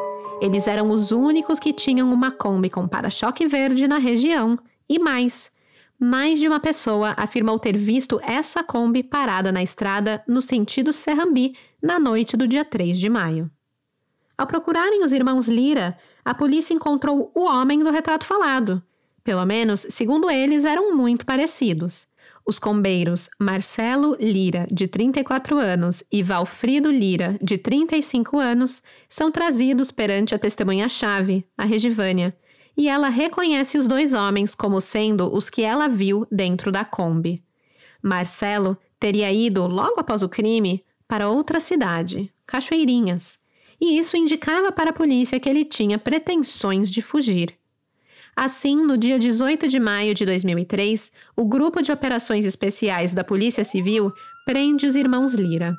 Eles eram os únicos que tinham uma Kombi com para-choque verde na região e mais. Mais de uma pessoa afirmou ter visto essa Kombi parada na estrada no sentido Serrambi na noite do dia 3 de maio. Ao procurarem os irmãos Lira, a polícia encontrou o homem do retrato falado. Pelo menos, segundo eles, eram muito parecidos. Os combeiros Marcelo Lira, de 34 anos, e Valfrido Lira, de 35 anos, são trazidos perante a testemunha-chave, a Regivânia, e ela reconhece os dois homens como sendo os que ela viu dentro da Kombi. Marcelo teria ido, logo após o crime, para outra cidade, Cachoeirinhas, e isso indicava para a polícia que ele tinha pretensões de fugir. Assim, no dia 18 de maio de 2003, o Grupo de Operações Especiais da Polícia Civil prende os irmãos Lira.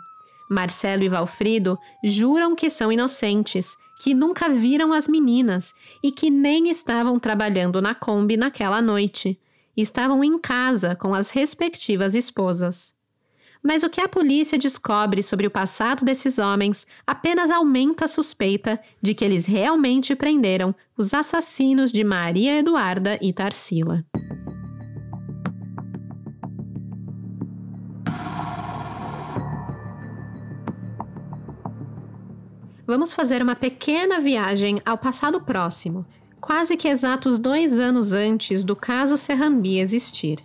Marcelo e Valfrido juram que são inocentes que nunca viram as meninas e que nem estavam trabalhando na Kombi naquela noite. Estavam em casa com as respectivas esposas. Mas o que a polícia descobre sobre o passado desses homens apenas aumenta a suspeita de que eles realmente prenderam os assassinos de Maria Eduarda e Tarsila. Vamos fazer uma pequena viagem ao passado próximo, quase que exatos dois anos antes do caso Serrambi existir.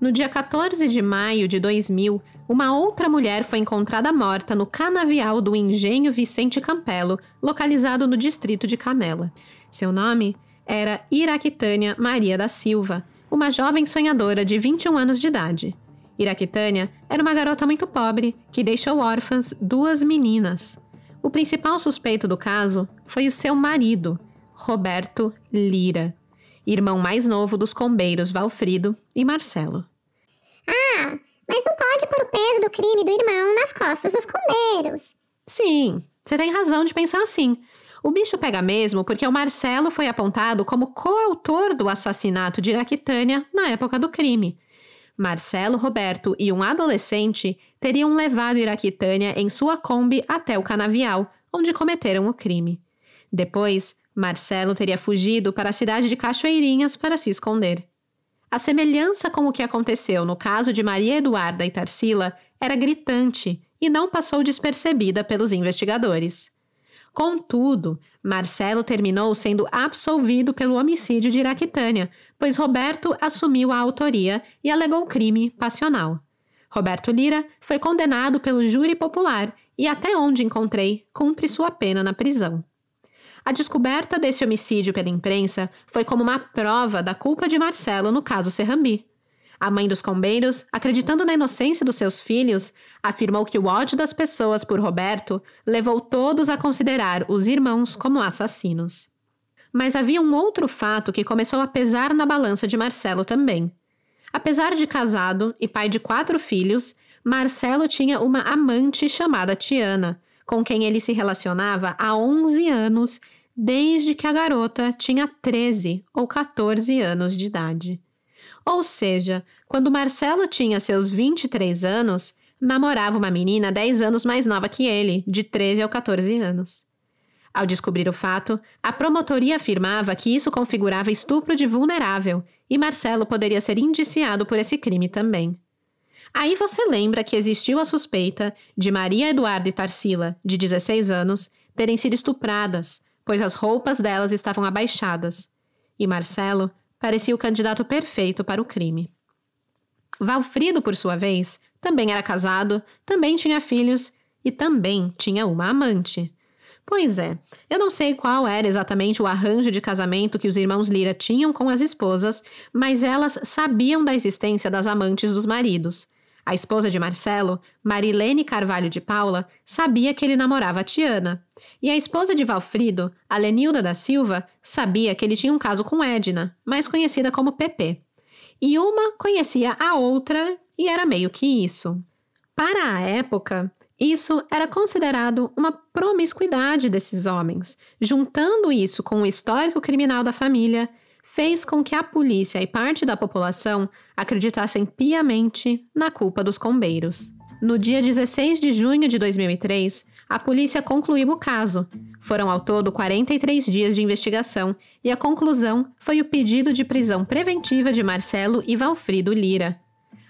No dia 14 de maio de 2000, uma outra mulher foi encontrada morta no canavial do Engenho Vicente Campelo, localizado no distrito de Camela. Seu nome era Iraquitânia Maria da Silva, uma jovem sonhadora de 21 anos de idade. Iraquitânia era uma garota muito pobre que deixou órfãs duas meninas. O principal suspeito do caso foi o seu marido, Roberto Lira, irmão mais novo dos combeiros Valfrido e Marcelo. Ah, mas não pode pôr o peso do crime do irmão nas costas dos combeiros. Sim, você tem razão de pensar assim. O bicho pega mesmo porque o Marcelo foi apontado como coautor do assassinato de Iraquitânia na época do crime. Marcelo Roberto e um adolescente teriam levado Iraquitânia em sua Kombi até o canavial, onde cometeram o crime. Depois, Marcelo teria fugido para a cidade de Cachoeirinhas para se esconder. A semelhança com o que aconteceu no caso de Maria Eduarda e Tarsila era gritante e não passou despercebida pelos investigadores. Contudo, Marcelo terminou sendo absolvido pelo homicídio de Iraquitânia, pois Roberto assumiu a autoria e alegou crime passional. Roberto Lira foi condenado pelo júri popular e, até onde encontrei, cumpre sua pena na prisão. A descoberta desse homicídio pela imprensa foi como uma prova da culpa de Marcelo no caso Serrambi. A mãe dos combeiros, acreditando na inocência dos seus filhos, afirmou que o ódio das pessoas por Roberto levou todos a considerar os irmãos como assassinos. Mas havia um outro fato que começou a pesar na balança de Marcelo também. Apesar de casado e pai de quatro filhos, Marcelo tinha uma amante chamada Tiana, com quem ele se relacionava há 11 anos, desde que a garota tinha 13 ou 14 anos de idade. Ou seja, quando Marcelo tinha seus 23 anos, namorava uma menina 10 anos mais nova que ele, de 13 ou 14 anos. Ao descobrir o fato, a promotoria afirmava que isso configurava estupro de vulnerável e Marcelo poderia ser indiciado por esse crime também. Aí você lembra que existiu a suspeita de Maria Eduarda e Tarsila, de 16 anos, terem sido estupradas, pois as roupas delas estavam abaixadas. E Marcelo parecia o candidato perfeito para o crime. Valfrido, por sua vez, também era casado, também tinha filhos e também tinha uma amante. Pois é, eu não sei qual era exatamente o arranjo de casamento que os irmãos Lira tinham com as esposas, mas elas sabiam da existência das amantes dos maridos. A esposa de Marcelo, Marilene Carvalho de Paula, sabia que ele namorava a Tiana. E a esposa de Valfrido, a Lenilda da Silva, sabia que ele tinha um caso com Edna, mais conhecida como Pepe. E uma conhecia a outra e era meio que isso. Para a época, isso era considerado uma promiscuidade desses homens. Juntando isso com o histórico criminal da família, fez com que a polícia e parte da população acreditassem piamente na culpa dos combeiros. No dia 16 de junho de 2003, a polícia concluiu o caso. Foram ao todo 43 dias de investigação e a conclusão foi o pedido de prisão preventiva de Marcelo e Valfrido Lira.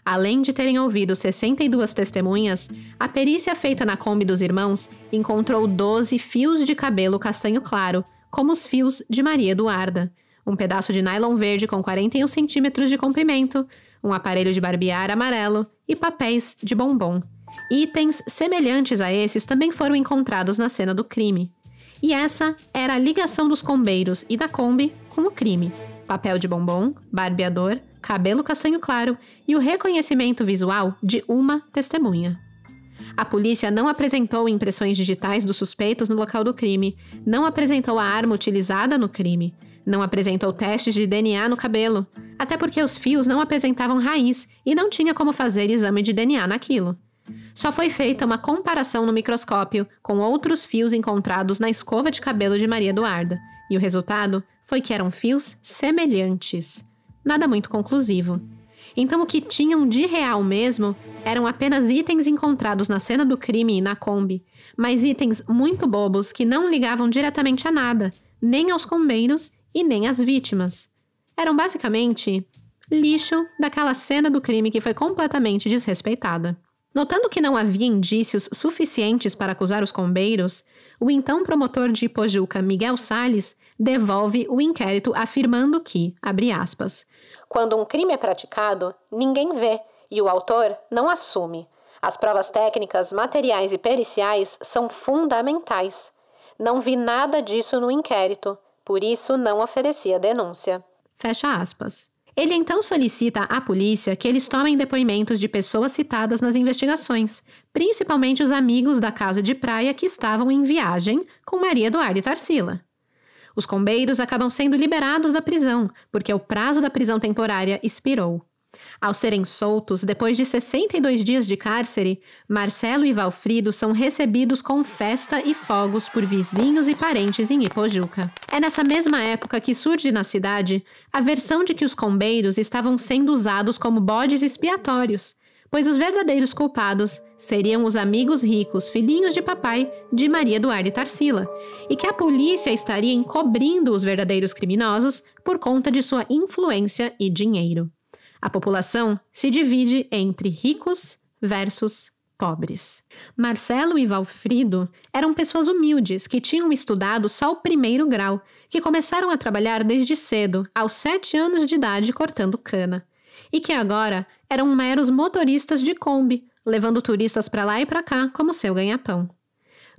Além de terem ouvido 62 testemunhas, a perícia feita na Kombi dos irmãos encontrou 12 fios de cabelo castanho claro, como os fios de Maria Eduarda, um pedaço de nylon verde com 41 centímetros de comprimento, um aparelho de barbear amarelo e papéis de bombom. Itens semelhantes a esses também foram encontrados na cena do crime. E essa era a ligação dos combeiros e da Kombi com o crime: papel de bombom, barbeador, cabelo castanho claro e o reconhecimento visual de uma testemunha. A polícia não apresentou impressões digitais dos suspeitos no local do crime, não apresentou a arma utilizada no crime, não apresentou testes de DNA no cabelo, até porque os fios não apresentavam raiz e não tinha como fazer exame de DNA naquilo. Só foi feita uma comparação no microscópio com outros fios encontrados na escova de cabelo de Maria Eduarda, e o resultado foi que eram fios semelhantes. Nada muito conclusivo. Então, o que tinham de real mesmo eram apenas itens encontrados na cena do crime e na Kombi, mas itens muito bobos que não ligavam diretamente a nada, nem aos combeiros e nem às vítimas. Eram basicamente lixo daquela cena do crime que foi completamente desrespeitada. Notando que não havia indícios suficientes para acusar os combeiros, o então promotor de Ipojuca, Miguel Sales, devolve o inquérito afirmando que, abre aspas, quando um crime é praticado, ninguém vê e o autor não assume. As provas técnicas, materiais e periciais são fundamentais. Não vi nada disso no inquérito. Por isso, não oferecia denúncia. Fecha aspas. Ele então solicita à polícia que eles tomem depoimentos de pessoas citadas nas investigações, principalmente os amigos da casa de praia que estavam em viagem com Maria Eduarda e Tarsila. Os combeiros acabam sendo liberados da prisão, porque o prazo da prisão temporária expirou. Ao serem soltos, depois de 62 dias de cárcere, Marcelo e Valfrido são recebidos com festa e fogos por vizinhos e parentes em Ipojuca. É nessa mesma época que surge na cidade a versão de que os combeiros estavam sendo usados como bodes expiatórios, pois os verdadeiros culpados seriam os amigos ricos, filhinhos de papai de Maria Eduarda e Tarsila, e que a polícia estaria encobrindo os verdadeiros criminosos por conta de sua influência e dinheiro. A população se divide entre ricos versus pobres. Marcelo e Valfrido eram pessoas humildes que tinham estudado só o primeiro grau, que começaram a trabalhar desde cedo, aos sete anos de idade, cortando cana, e que agora eram meros motoristas de Kombi, levando turistas para lá e para cá como seu ganha-pão.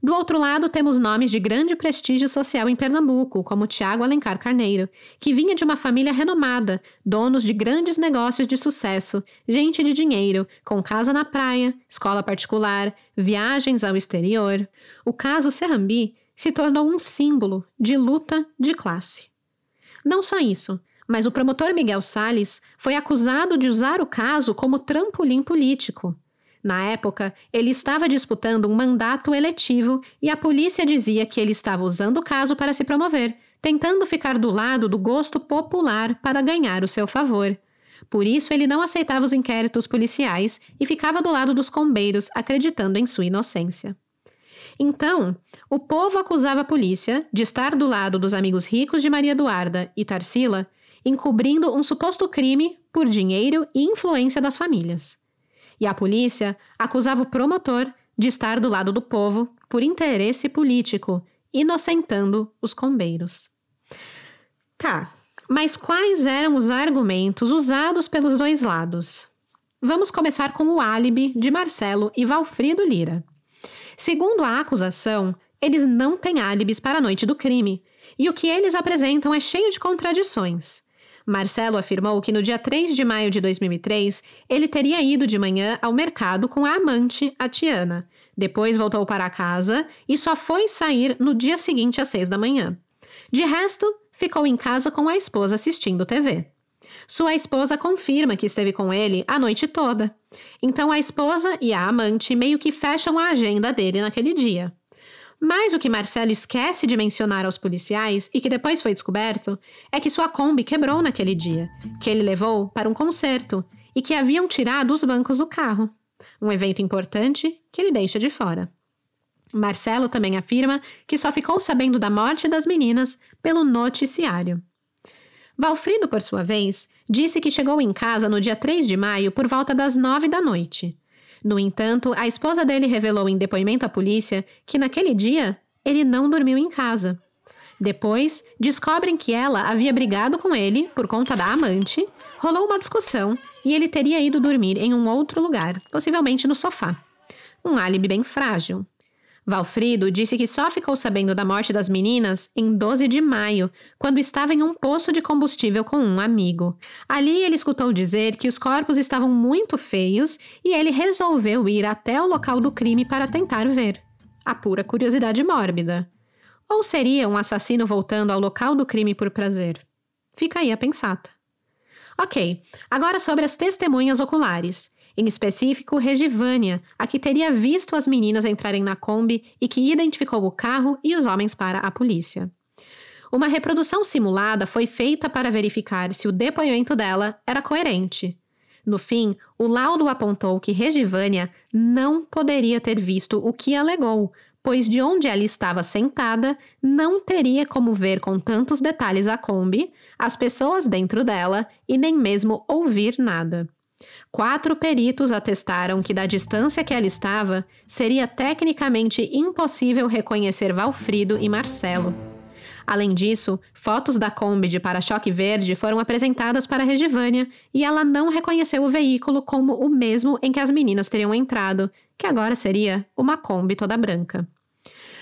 Do outro lado, temos nomes de grande prestígio social em Pernambuco, como Tiago Alencar Carneiro, que vinha de uma família renomada, donos de grandes negócios de sucesso, gente de dinheiro, com casa na praia, escola particular, viagens ao exterior. O caso Serrambi se tornou um símbolo de luta de classe. Não só isso, mas o promotor Miguel Sales foi acusado de usar o caso como trampolim político. Na época, ele estava disputando um mandato eletivo e a polícia dizia que ele estava usando o caso para se promover, tentando ficar do lado do gosto popular para ganhar o seu favor. Por isso, ele não aceitava os inquéritos policiais e ficava do lado dos combeiros, acreditando em sua inocência. Então, o povo acusava a polícia de estar do lado dos amigos ricos de Maria Eduarda e Tarsila, encobrindo um suposto crime por dinheiro e influência das famílias e a polícia acusava o promotor de estar do lado do povo por interesse político, inocentando os combeiros. Tá, mas quais eram os argumentos usados pelos dois lados? Vamos começar com o álibi de Marcelo e Valfrido Lira. Segundo a acusação, eles não têm álibis para a noite do crime, e o que eles apresentam é cheio de contradições. Marcelo afirmou que no dia 3 de maio de 2003, ele teria ido de manhã ao mercado com a amante, a Tiana. Depois voltou para casa e só foi sair no dia seguinte às 6 da manhã. De resto, ficou em casa com a esposa assistindo TV. Sua esposa confirma que esteve com ele a noite toda. Então a esposa e a amante meio que fecham a agenda dele naquele dia. Mas o que Marcelo esquece de mencionar aos policiais e que depois foi descoberto é que sua Kombi quebrou naquele dia, que ele levou para um concerto e que haviam tirado os bancos do carro. Um evento importante que ele deixa de fora. Marcelo também afirma que só ficou sabendo da morte das meninas pelo noticiário. Valfrido, por sua vez, disse que chegou em casa no dia 3 de maio por volta das nove da noite. No entanto, a esposa dele revelou em depoimento à polícia que naquele dia ele não dormiu em casa. Depois, descobrem que ela havia brigado com ele por conta da amante, rolou uma discussão e ele teria ido dormir em um outro lugar, possivelmente no sofá. Um álibi bem frágil. Valfrido disse que só ficou sabendo da morte das meninas em 12 de maio, quando estava em um poço de combustível com um amigo. Ali ele escutou dizer que os corpos estavam muito feios e ele resolveu ir até o local do crime para tentar ver. A pura curiosidade mórbida. Ou seria um assassino voltando ao local do crime por prazer? Fica aí a pensata. Ok, agora sobre as testemunhas oculares em específico Regivânia, a que teria visto as meninas entrarem na Kombi e que identificou o carro e os homens para a polícia. Uma reprodução simulada foi feita para verificar se o depoimento dela era coerente. No fim, o laudo apontou que Regivânia não poderia ter visto o que alegou, pois de onde ela estava sentada não teria como ver com tantos detalhes a Kombi, as pessoas dentro dela e nem mesmo ouvir nada. Quatro peritos atestaram que, da distância que ela estava, seria tecnicamente impossível reconhecer Valfrido e Marcelo. Além disso, fotos da Kombi de para-choque verde foram apresentadas para Regivânia e ela não reconheceu o veículo como o mesmo em que as meninas teriam entrado, que agora seria uma Kombi toda branca.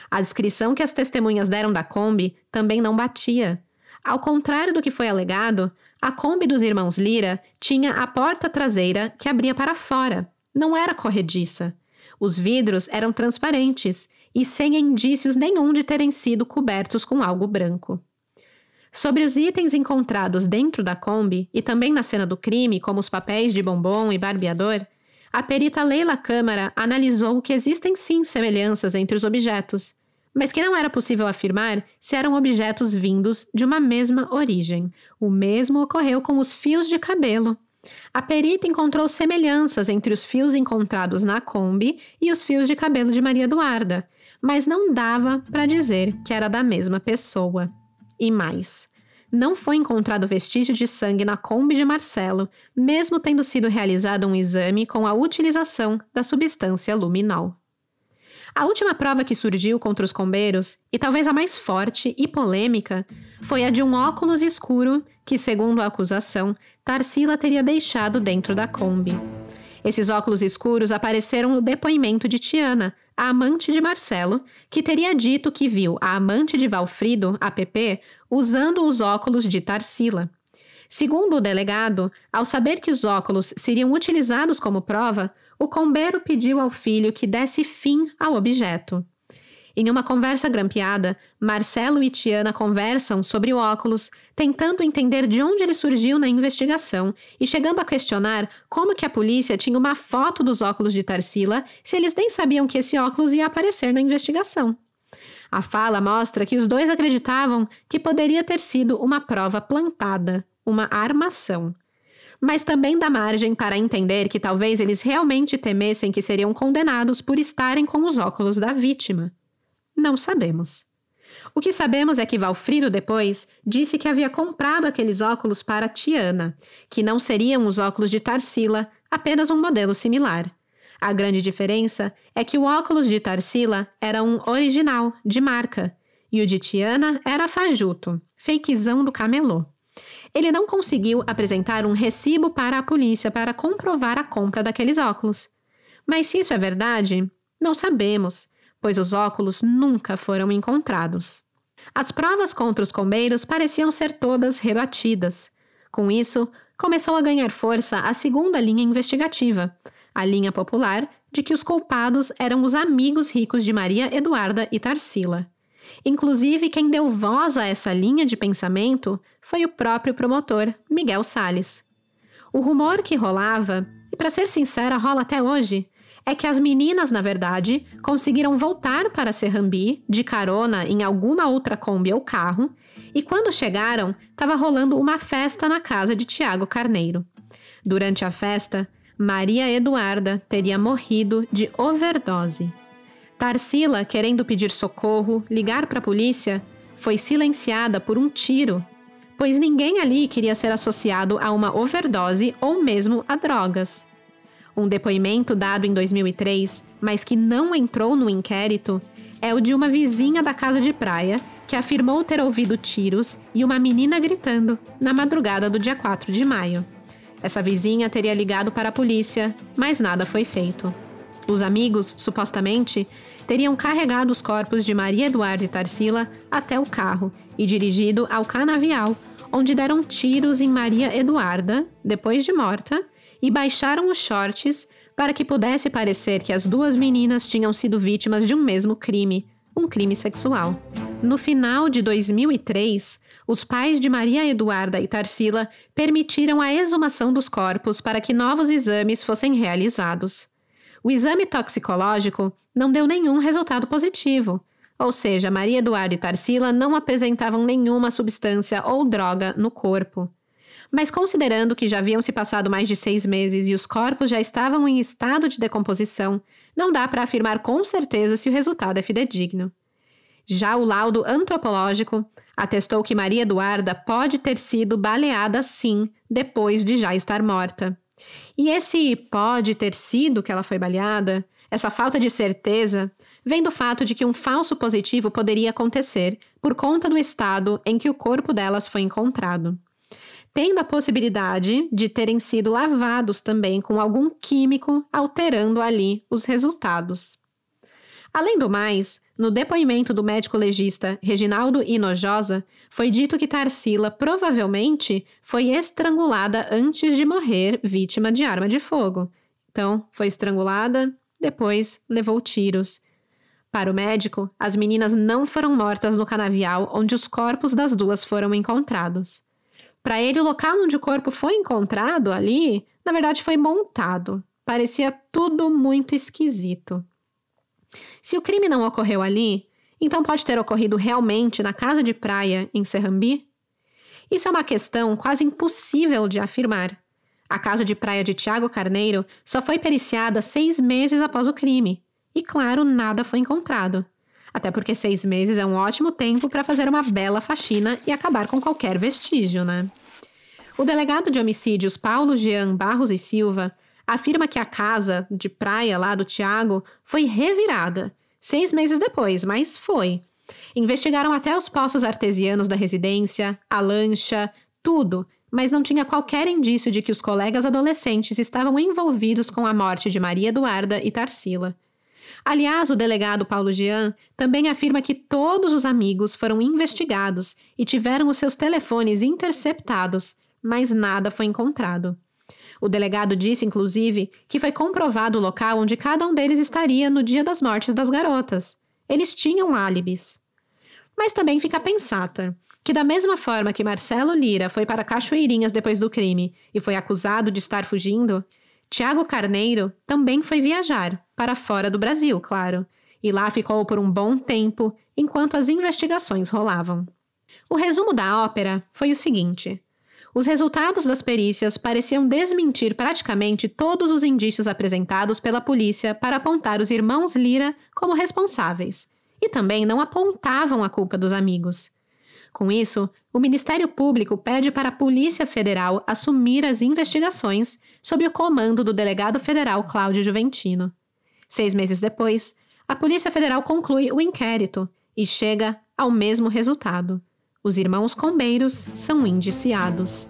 A descrição que as testemunhas deram da Kombi também não batia. Ao contrário do que foi alegado, a Kombi dos irmãos Lira tinha a porta traseira que abria para fora. Não era corrediça. Os vidros eram transparentes e sem indícios nenhum de terem sido cobertos com algo branco. Sobre os itens encontrados dentro da Kombi e também na cena do crime, como os papéis de bombom e barbeador, a perita Leila Câmara analisou que existem sim semelhanças entre os objetos, mas que não era possível afirmar se eram objetos vindos de uma mesma origem. O mesmo ocorreu com os fios de cabelo. A perita encontrou semelhanças entre os fios encontrados na Kombi e os fios de cabelo de Maria Eduarda, mas não dava para dizer que era da mesma pessoa. E mais, não foi encontrado vestígio de sangue na Kombi de Marcelo, mesmo tendo sido realizado um exame com a utilização da substância luminol. A última prova que surgiu contra os combeiros, e talvez a mais forte e polêmica, foi a de um óculos escuro que, segundo a acusação, Tarsila teria deixado dentro da Kombi. Esses óculos escuros apareceram no depoimento de Tiana, a amante de Marcelo, que teria dito que viu a amante de Valfrido, a PP, usando os óculos de Tarsila. Segundo o delegado, ao saber que os óculos seriam utilizados como prova, o combeiro pediu ao filho que desse fim ao objeto. Em uma conversa grampeada, Marcelo e Tiana conversam sobre o óculos, tentando entender de onde ele surgiu na investigação e chegando a questionar como que a polícia tinha uma foto dos óculos de Tarsila se eles nem sabiam que esse óculos ia aparecer na investigação. A fala mostra que os dois acreditavam que poderia ter sido uma prova plantada uma armação. Mas também dá margem para entender que talvez eles realmente temessem que seriam condenados por estarem com os óculos da vítima. Não sabemos. O que sabemos é que Valfrido depois disse que havia comprado aqueles óculos para Tiana, que não seriam os óculos de Tarsila, apenas um modelo similar. A grande diferença é que o óculos de Tarsila era um original, de marca, e o de Tiana era fajuto, fakezão do camelô. Ele não conseguiu apresentar um recibo para a polícia para comprovar a compra daqueles óculos. Mas se isso é verdade, não sabemos, pois os óculos nunca foram encontrados. As provas contra os combeiros pareciam ser todas rebatidas. Com isso, começou a ganhar força a segunda linha investigativa, a linha popular de que os culpados eram os amigos ricos de Maria Eduarda e Tarsila. Inclusive, quem deu voz a essa linha de pensamento foi o próprio promotor, Miguel Sales. O rumor que rolava, e para ser sincera, rola até hoje, é que as meninas, na verdade, conseguiram voltar para Serrambi de carona em alguma outra Kombi ou carro, e quando chegaram, estava rolando uma festa na casa de Tiago Carneiro. Durante a festa, Maria Eduarda teria morrido de overdose. Tarsila, querendo pedir socorro, ligar para a polícia, foi silenciada por um tiro, pois ninguém ali queria ser associado a uma overdose ou mesmo a drogas. Um depoimento dado em 2003, mas que não entrou no inquérito, é o de uma vizinha da casa de praia que afirmou ter ouvido tiros e uma menina gritando na madrugada do dia 4 de maio. Essa vizinha teria ligado para a polícia, mas nada foi feito. Os amigos, supostamente, teriam carregado os corpos de Maria Eduarda e Tarsila até o carro e dirigido ao canavial, onde deram tiros em Maria Eduarda, depois de morta, e baixaram os shorts para que pudesse parecer que as duas meninas tinham sido vítimas de um mesmo crime, um crime sexual. No final de 2003, os pais de Maria Eduarda e Tarsila permitiram a exumação dos corpos para que novos exames fossem realizados. O exame toxicológico não deu nenhum resultado positivo, ou seja, Maria Eduarda e Tarsila não apresentavam nenhuma substância ou droga no corpo. Mas considerando que já haviam se passado mais de seis meses e os corpos já estavam em estado de decomposição, não dá para afirmar com certeza se o resultado é fidedigno. Já o laudo antropológico atestou que Maria Eduarda pode ter sido baleada sim, depois de já estar morta. E esse pode ter sido que ela foi baleada, essa falta de certeza, vem do fato de que um falso positivo poderia acontecer por conta do estado em que o corpo delas foi encontrado tendo a possibilidade de terem sido lavados também com algum químico, alterando ali os resultados. Além do mais, no depoimento do médico legista Reginaldo Inojosa, foi dito que Tarsila provavelmente foi estrangulada antes de morrer vítima de arma de fogo. Então, foi estrangulada, depois levou tiros. Para o médico, as meninas não foram mortas no canavial onde os corpos das duas foram encontrados. Para ele, o local onde o corpo foi encontrado ali, na verdade, foi montado. Parecia tudo muito esquisito. Se o crime não ocorreu ali, então pode ter ocorrido realmente na casa de praia em Serrambi? Isso é uma questão quase impossível de afirmar. A casa de praia de Tiago Carneiro só foi periciada seis meses após o crime. E, claro, nada foi encontrado. Até porque seis meses é um ótimo tempo para fazer uma bela faxina e acabar com qualquer vestígio, né? O delegado de homicídios Paulo Jean Barros e Silva afirma que a casa de praia lá do Tiago foi revirada, seis meses depois, mas foi. Investigaram até os poços artesianos da residência, a lancha, tudo, mas não tinha qualquer indício de que os colegas adolescentes estavam envolvidos com a morte de Maria Eduarda e Tarsila. Aliás, o delegado Paulo Jean também afirma que todos os amigos foram investigados e tiveram os seus telefones interceptados, mas nada foi encontrado. O delegado disse, inclusive, que foi comprovado o local onde cada um deles estaria no dia das mortes das garotas. Eles tinham álibis. Mas também fica pensata que, da mesma forma que Marcelo Lira foi para Cachoeirinhas depois do crime e foi acusado de estar fugindo, Tiago Carneiro também foi viajar, para fora do Brasil, claro, e lá ficou por um bom tempo enquanto as investigações rolavam. O resumo da ópera foi o seguinte: os resultados das perícias pareciam desmentir praticamente todos os indícios apresentados pela polícia para apontar os irmãos Lira como responsáveis, e também não apontavam a culpa dos amigos. Com isso, o Ministério Público pede para a Polícia Federal assumir as investigações sob o comando do delegado federal Cláudio Juventino. Seis meses depois, a Polícia Federal conclui o inquérito e chega ao mesmo resultado. Os irmãos Combeiros são indiciados.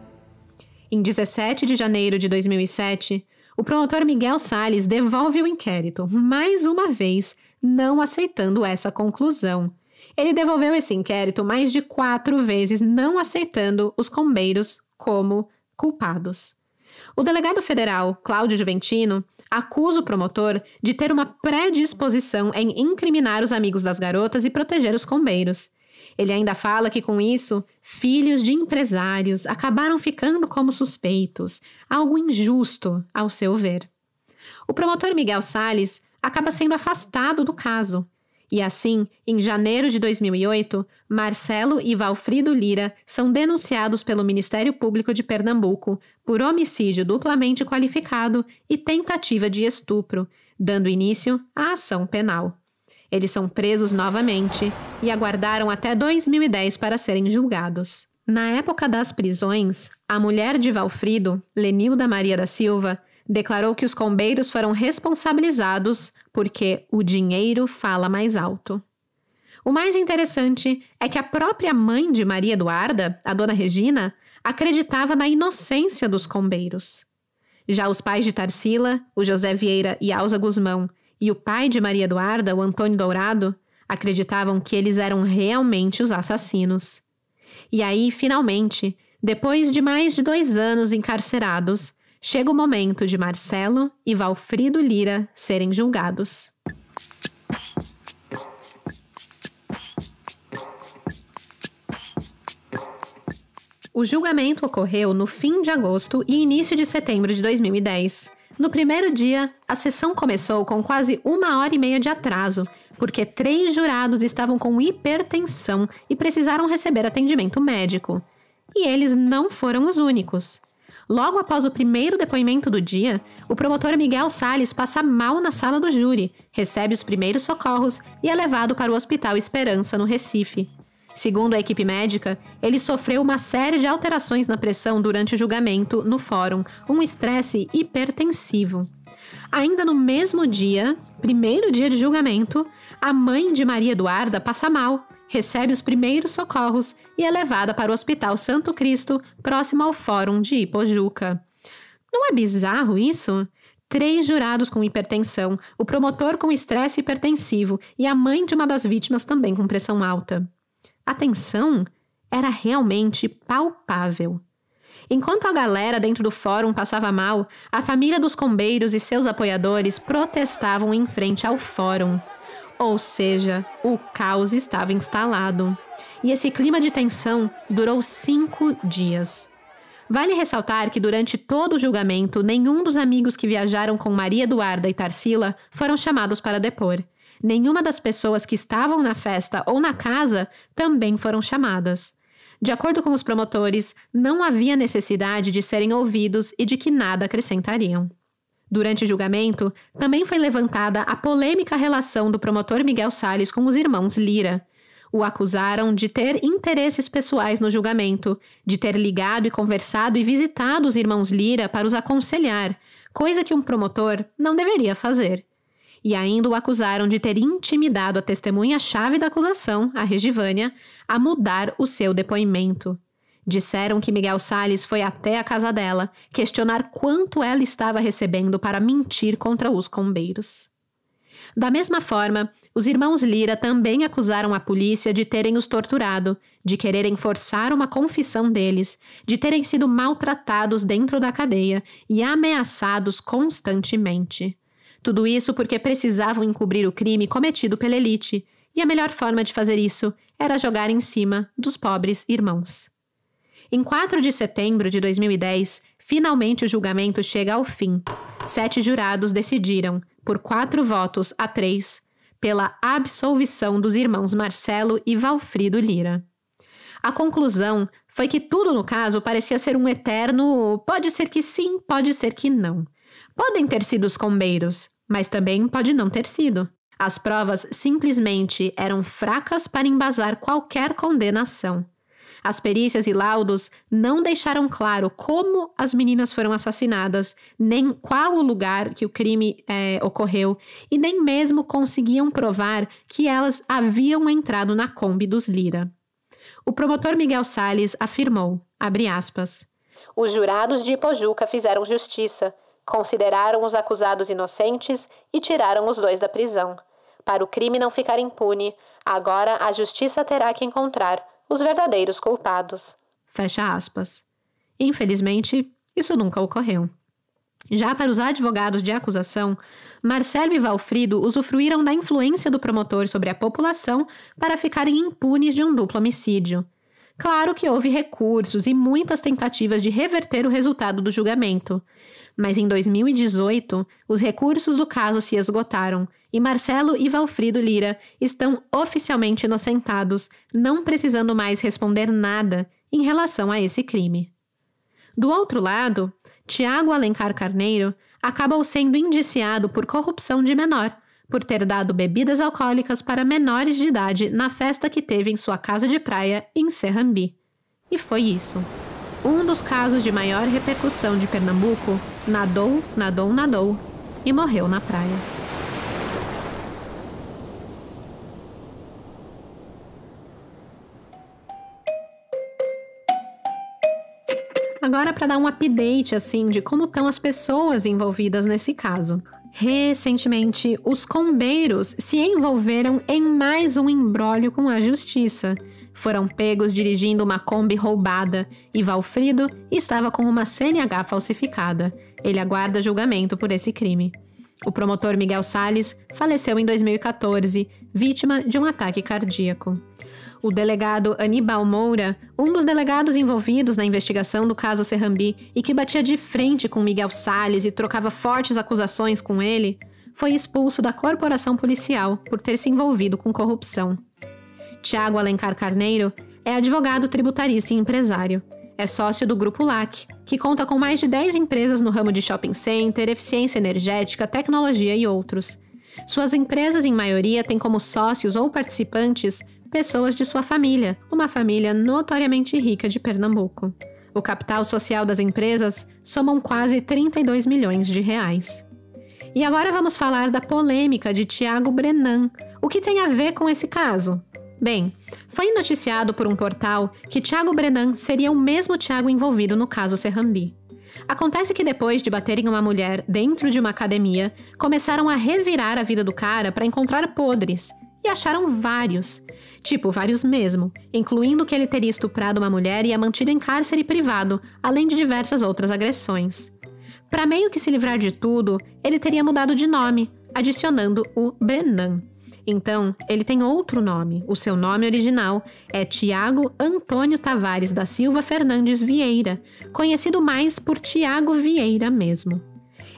Em 17 de janeiro de 2007, o promotor Miguel Sales devolve o inquérito, mais uma vez, não aceitando essa conclusão. Ele devolveu esse inquérito mais de quatro vezes, não aceitando os combeiros como culpados. O delegado federal, Cláudio Juventino, acusa o promotor de ter uma predisposição em incriminar os amigos das garotas e proteger os combeiros. Ele ainda fala que, com isso, filhos de empresários acabaram ficando como suspeitos, algo injusto, ao seu ver. O promotor Miguel Sales acaba sendo afastado do caso. E assim, em janeiro de 2008, Marcelo e Valfrido Lira são denunciados pelo Ministério Público de Pernambuco por homicídio duplamente qualificado e tentativa de estupro, dando início à ação penal. Eles são presos novamente e aguardaram até 2010 para serem julgados. Na época das prisões, a mulher de Valfrido, Lenilda Maria da Silva, declarou que os combeiros foram responsabilizados porque o dinheiro fala mais alto. O mais interessante é que a própria mãe de Maria Eduarda, a dona Regina, acreditava na inocência dos combeiros. Já os pais de Tarsila, o José Vieira e Alza Guzmão, e o pai de Maria Eduarda, o Antônio Dourado, acreditavam que eles eram realmente os assassinos. E aí, finalmente, depois de mais de dois anos encarcerados, chega o momento de Marcelo e Valfrido Lira serem julgados. O julgamento ocorreu no fim de agosto e início de setembro de 2010. No primeiro dia, a sessão começou com quase uma hora e meia de atraso, porque três jurados estavam com hipertensão e precisaram receber atendimento médico. E eles não foram os únicos. Logo após o primeiro depoimento do dia, o promotor Miguel Sales passa mal na sala do júri, recebe os primeiros socorros e é levado para o Hospital Esperança, no Recife. Segundo a equipe médica, ele sofreu uma série de alterações na pressão durante o julgamento no fórum, um estresse hipertensivo. Ainda no mesmo dia, primeiro dia de julgamento, a mãe de Maria Eduarda passa mal, recebe os primeiros socorros e é levada para o Hospital Santo Cristo, próximo ao Fórum de Ipojuca. Não é bizarro isso? Três jurados com hipertensão, o promotor com estresse hipertensivo e a mãe de uma das vítimas também com pressão alta. A tensão era realmente palpável. Enquanto a galera dentro do fórum passava mal, a família dos combeiros e seus apoiadores protestavam em frente ao fórum. Ou seja, o caos estava instalado. E esse clima de tensão durou cinco dias. Vale ressaltar que durante todo o julgamento, nenhum dos amigos que viajaram com Maria Eduarda e Tarsila foram chamados para depor. Nenhuma das pessoas que estavam na festa ou na casa também foram chamadas. De acordo com os promotores, não havia necessidade de serem ouvidos e de que nada acrescentariam. Durante o julgamento, também foi levantada a polêmica relação do promotor Miguel Salles com os irmãos Lira. O acusaram de ter interesses pessoais no julgamento, de ter ligado e conversado e visitado os irmãos Lira para os aconselhar, coisa que um promotor não deveria fazer e ainda o acusaram de ter intimidado a testemunha-chave da acusação, a Regivânia, a mudar o seu depoimento. Disseram que Miguel Salles foi até a casa dela questionar quanto ela estava recebendo para mentir contra os combeiros. Da mesma forma, os irmãos Lira também acusaram a polícia de terem os torturado, de quererem forçar uma confissão deles, de terem sido maltratados dentro da cadeia e ameaçados constantemente. Tudo isso porque precisavam encobrir o crime cometido pela elite, e a melhor forma de fazer isso era jogar em cima dos pobres irmãos. Em 4 de setembro de 2010, finalmente o julgamento chega ao fim. Sete jurados decidiram, por quatro votos a três, pela absolvição dos irmãos Marcelo e Valfrido Lira. A conclusão foi que tudo no caso parecia ser um eterno pode ser que sim, pode ser que não. Podem ter sido os combeiros, mas também pode não ter sido. As provas simplesmente eram fracas para embasar qualquer condenação. As perícias e laudos não deixaram claro como as meninas foram assassinadas, nem qual o lugar que o crime é, ocorreu, e nem mesmo conseguiam provar que elas haviam entrado na Kombi dos Lira. O promotor Miguel Sales afirmou, aspas, os jurados de Ipojuca fizeram justiça, Consideraram os acusados inocentes e tiraram os dois da prisão. Para o crime não ficar impune, agora a justiça terá que encontrar os verdadeiros culpados. Fecha aspas. Infelizmente, isso nunca ocorreu. Já para os advogados de acusação, Marcelo e Valfrido usufruíram da influência do promotor sobre a população para ficarem impunes de um duplo homicídio. Claro que houve recursos e muitas tentativas de reverter o resultado do julgamento. Mas em 2018, os recursos do caso se esgotaram e Marcelo e Valfrido Lira estão oficialmente inocentados, não precisando mais responder nada em relação a esse crime. Do outro lado, Tiago Alencar Carneiro acabou sendo indiciado por corrupção de menor, por ter dado bebidas alcoólicas para menores de idade na festa que teve em sua casa de praia em Serrambi. E foi isso. Um dos casos de maior repercussão de Pernambuco nadou, nadou, nadou e morreu na praia. Agora para dar um update assim de como estão as pessoas envolvidas nesse caso. Recentemente, os combeiros se envolveram em mais um embrólio com a justiça. Foram pegos dirigindo uma Kombi roubada e Valfrido estava com uma CNH falsificada. Ele aguarda julgamento por esse crime. O promotor Miguel Sales faleceu em 2014, vítima de um ataque cardíaco. O delegado Aníbal Moura, um dos delegados envolvidos na investigação do caso Serrambi e que batia de frente com Miguel Salles e trocava fortes acusações com ele, foi expulso da corporação policial por ter se envolvido com corrupção. Tiago Alencar Carneiro é advogado tributarista e empresário. É sócio do Grupo LAC, que conta com mais de 10 empresas no ramo de shopping center, eficiência energética, tecnologia e outros. Suas empresas, em maioria, têm como sócios ou participantes pessoas de sua família, uma família notoriamente rica de Pernambuco. O capital social das empresas somam quase 32 milhões de reais. E agora vamos falar da polêmica de Tiago Brenan. O que tem a ver com esse caso? Bem, foi noticiado por um portal que Tiago Brenan seria o mesmo Tiago envolvido no caso Serrambi. Acontece que depois de baterem uma mulher dentro de uma academia, começaram a revirar a vida do cara para encontrar podres e acharam vários. Tipo, vários mesmo, incluindo que ele teria estuprado uma mulher e a mantido em cárcere privado, além de diversas outras agressões. Para meio que se livrar de tudo, ele teria mudado de nome, adicionando o Brenan. Então, ele tem outro nome. O seu nome original é Tiago Antônio Tavares da Silva Fernandes Vieira, conhecido mais por Tiago Vieira mesmo.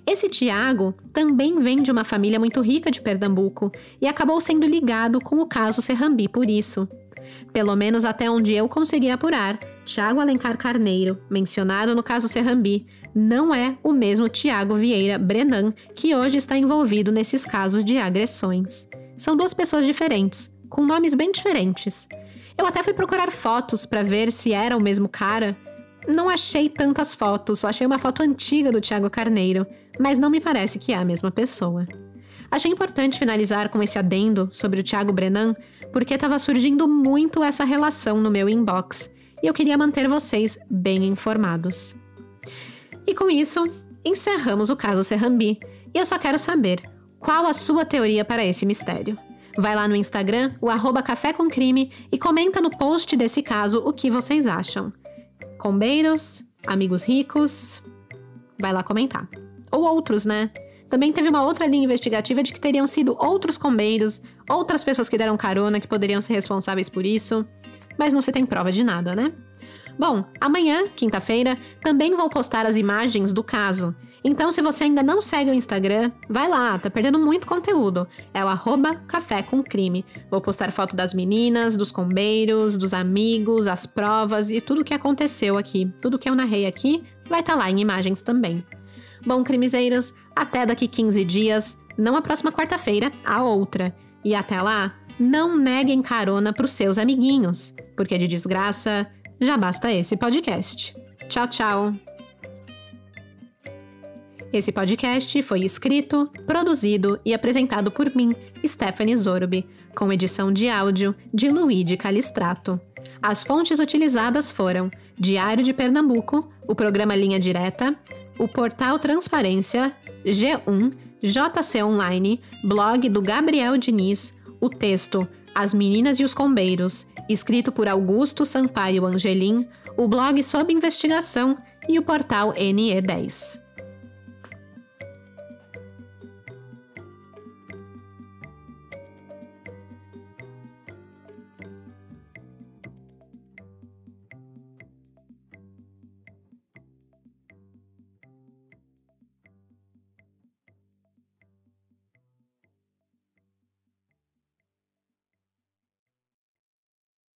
Esse Tiago também vem de uma família muito rica de Pernambuco e acabou sendo ligado com o caso Serrambi por isso. Pelo menos até onde eu consegui apurar, Tiago Alencar Carneiro, mencionado no caso Serrambi, não é o mesmo Tiago Vieira Brenan que hoje está envolvido nesses casos de agressões. São duas pessoas diferentes, com nomes bem diferentes. Eu até fui procurar fotos para ver se era o mesmo cara. Não achei tantas fotos, só achei uma foto antiga do Tiago Carneiro, mas não me parece que é a mesma pessoa. Achei importante finalizar com esse adendo sobre o Thiago Brenan, porque estava surgindo muito essa relação no meu inbox e eu queria manter vocês bem informados. E com isso, encerramos o caso Serrambi e eu só quero saber qual a sua teoria para esse mistério. Vai lá no Instagram, o arroba Café com Crime, e comenta no post desse caso o que vocês acham. Combeiros, amigos ricos, vai lá comentar ou outros, né? Também teve uma outra linha investigativa de que teriam sido outros combeiros, outras pessoas que deram carona que poderiam ser responsáveis por isso, mas não se tem prova de nada, né? Bom, amanhã, quinta-feira, também vou postar as imagens do caso. Então, se você ainda não segue o Instagram, vai lá, tá perdendo muito conteúdo. É o arroba Café com Crime. Vou postar foto das meninas, dos combeiros, dos amigos, as provas e tudo o que aconteceu aqui. Tudo que eu narrei aqui vai estar tá lá em imagens também. Bom, crimezeiros, até daqui 15 dias, não a próxima quarta-feira, a outra. E até lá, não neguem carona pros seus amiguinhos, porque de desgraça já basta esse podcast. Tchau, tchau! Esse podcast foi escrito, produzido e apresentado por mim, Stephanie Zorbi, com edição de áudio de Luigi Calistrato. As fontes utilizadas foram Diário de Pernambuco, o programa Linha Direta, o portal Transparência, G1, JC Online, blog do Gabriel Diniz, o texto As Meninas e os Combeiros, escrito por Augusto Sampaio Angelim, o blog Sob Investigação, e o portal NE10.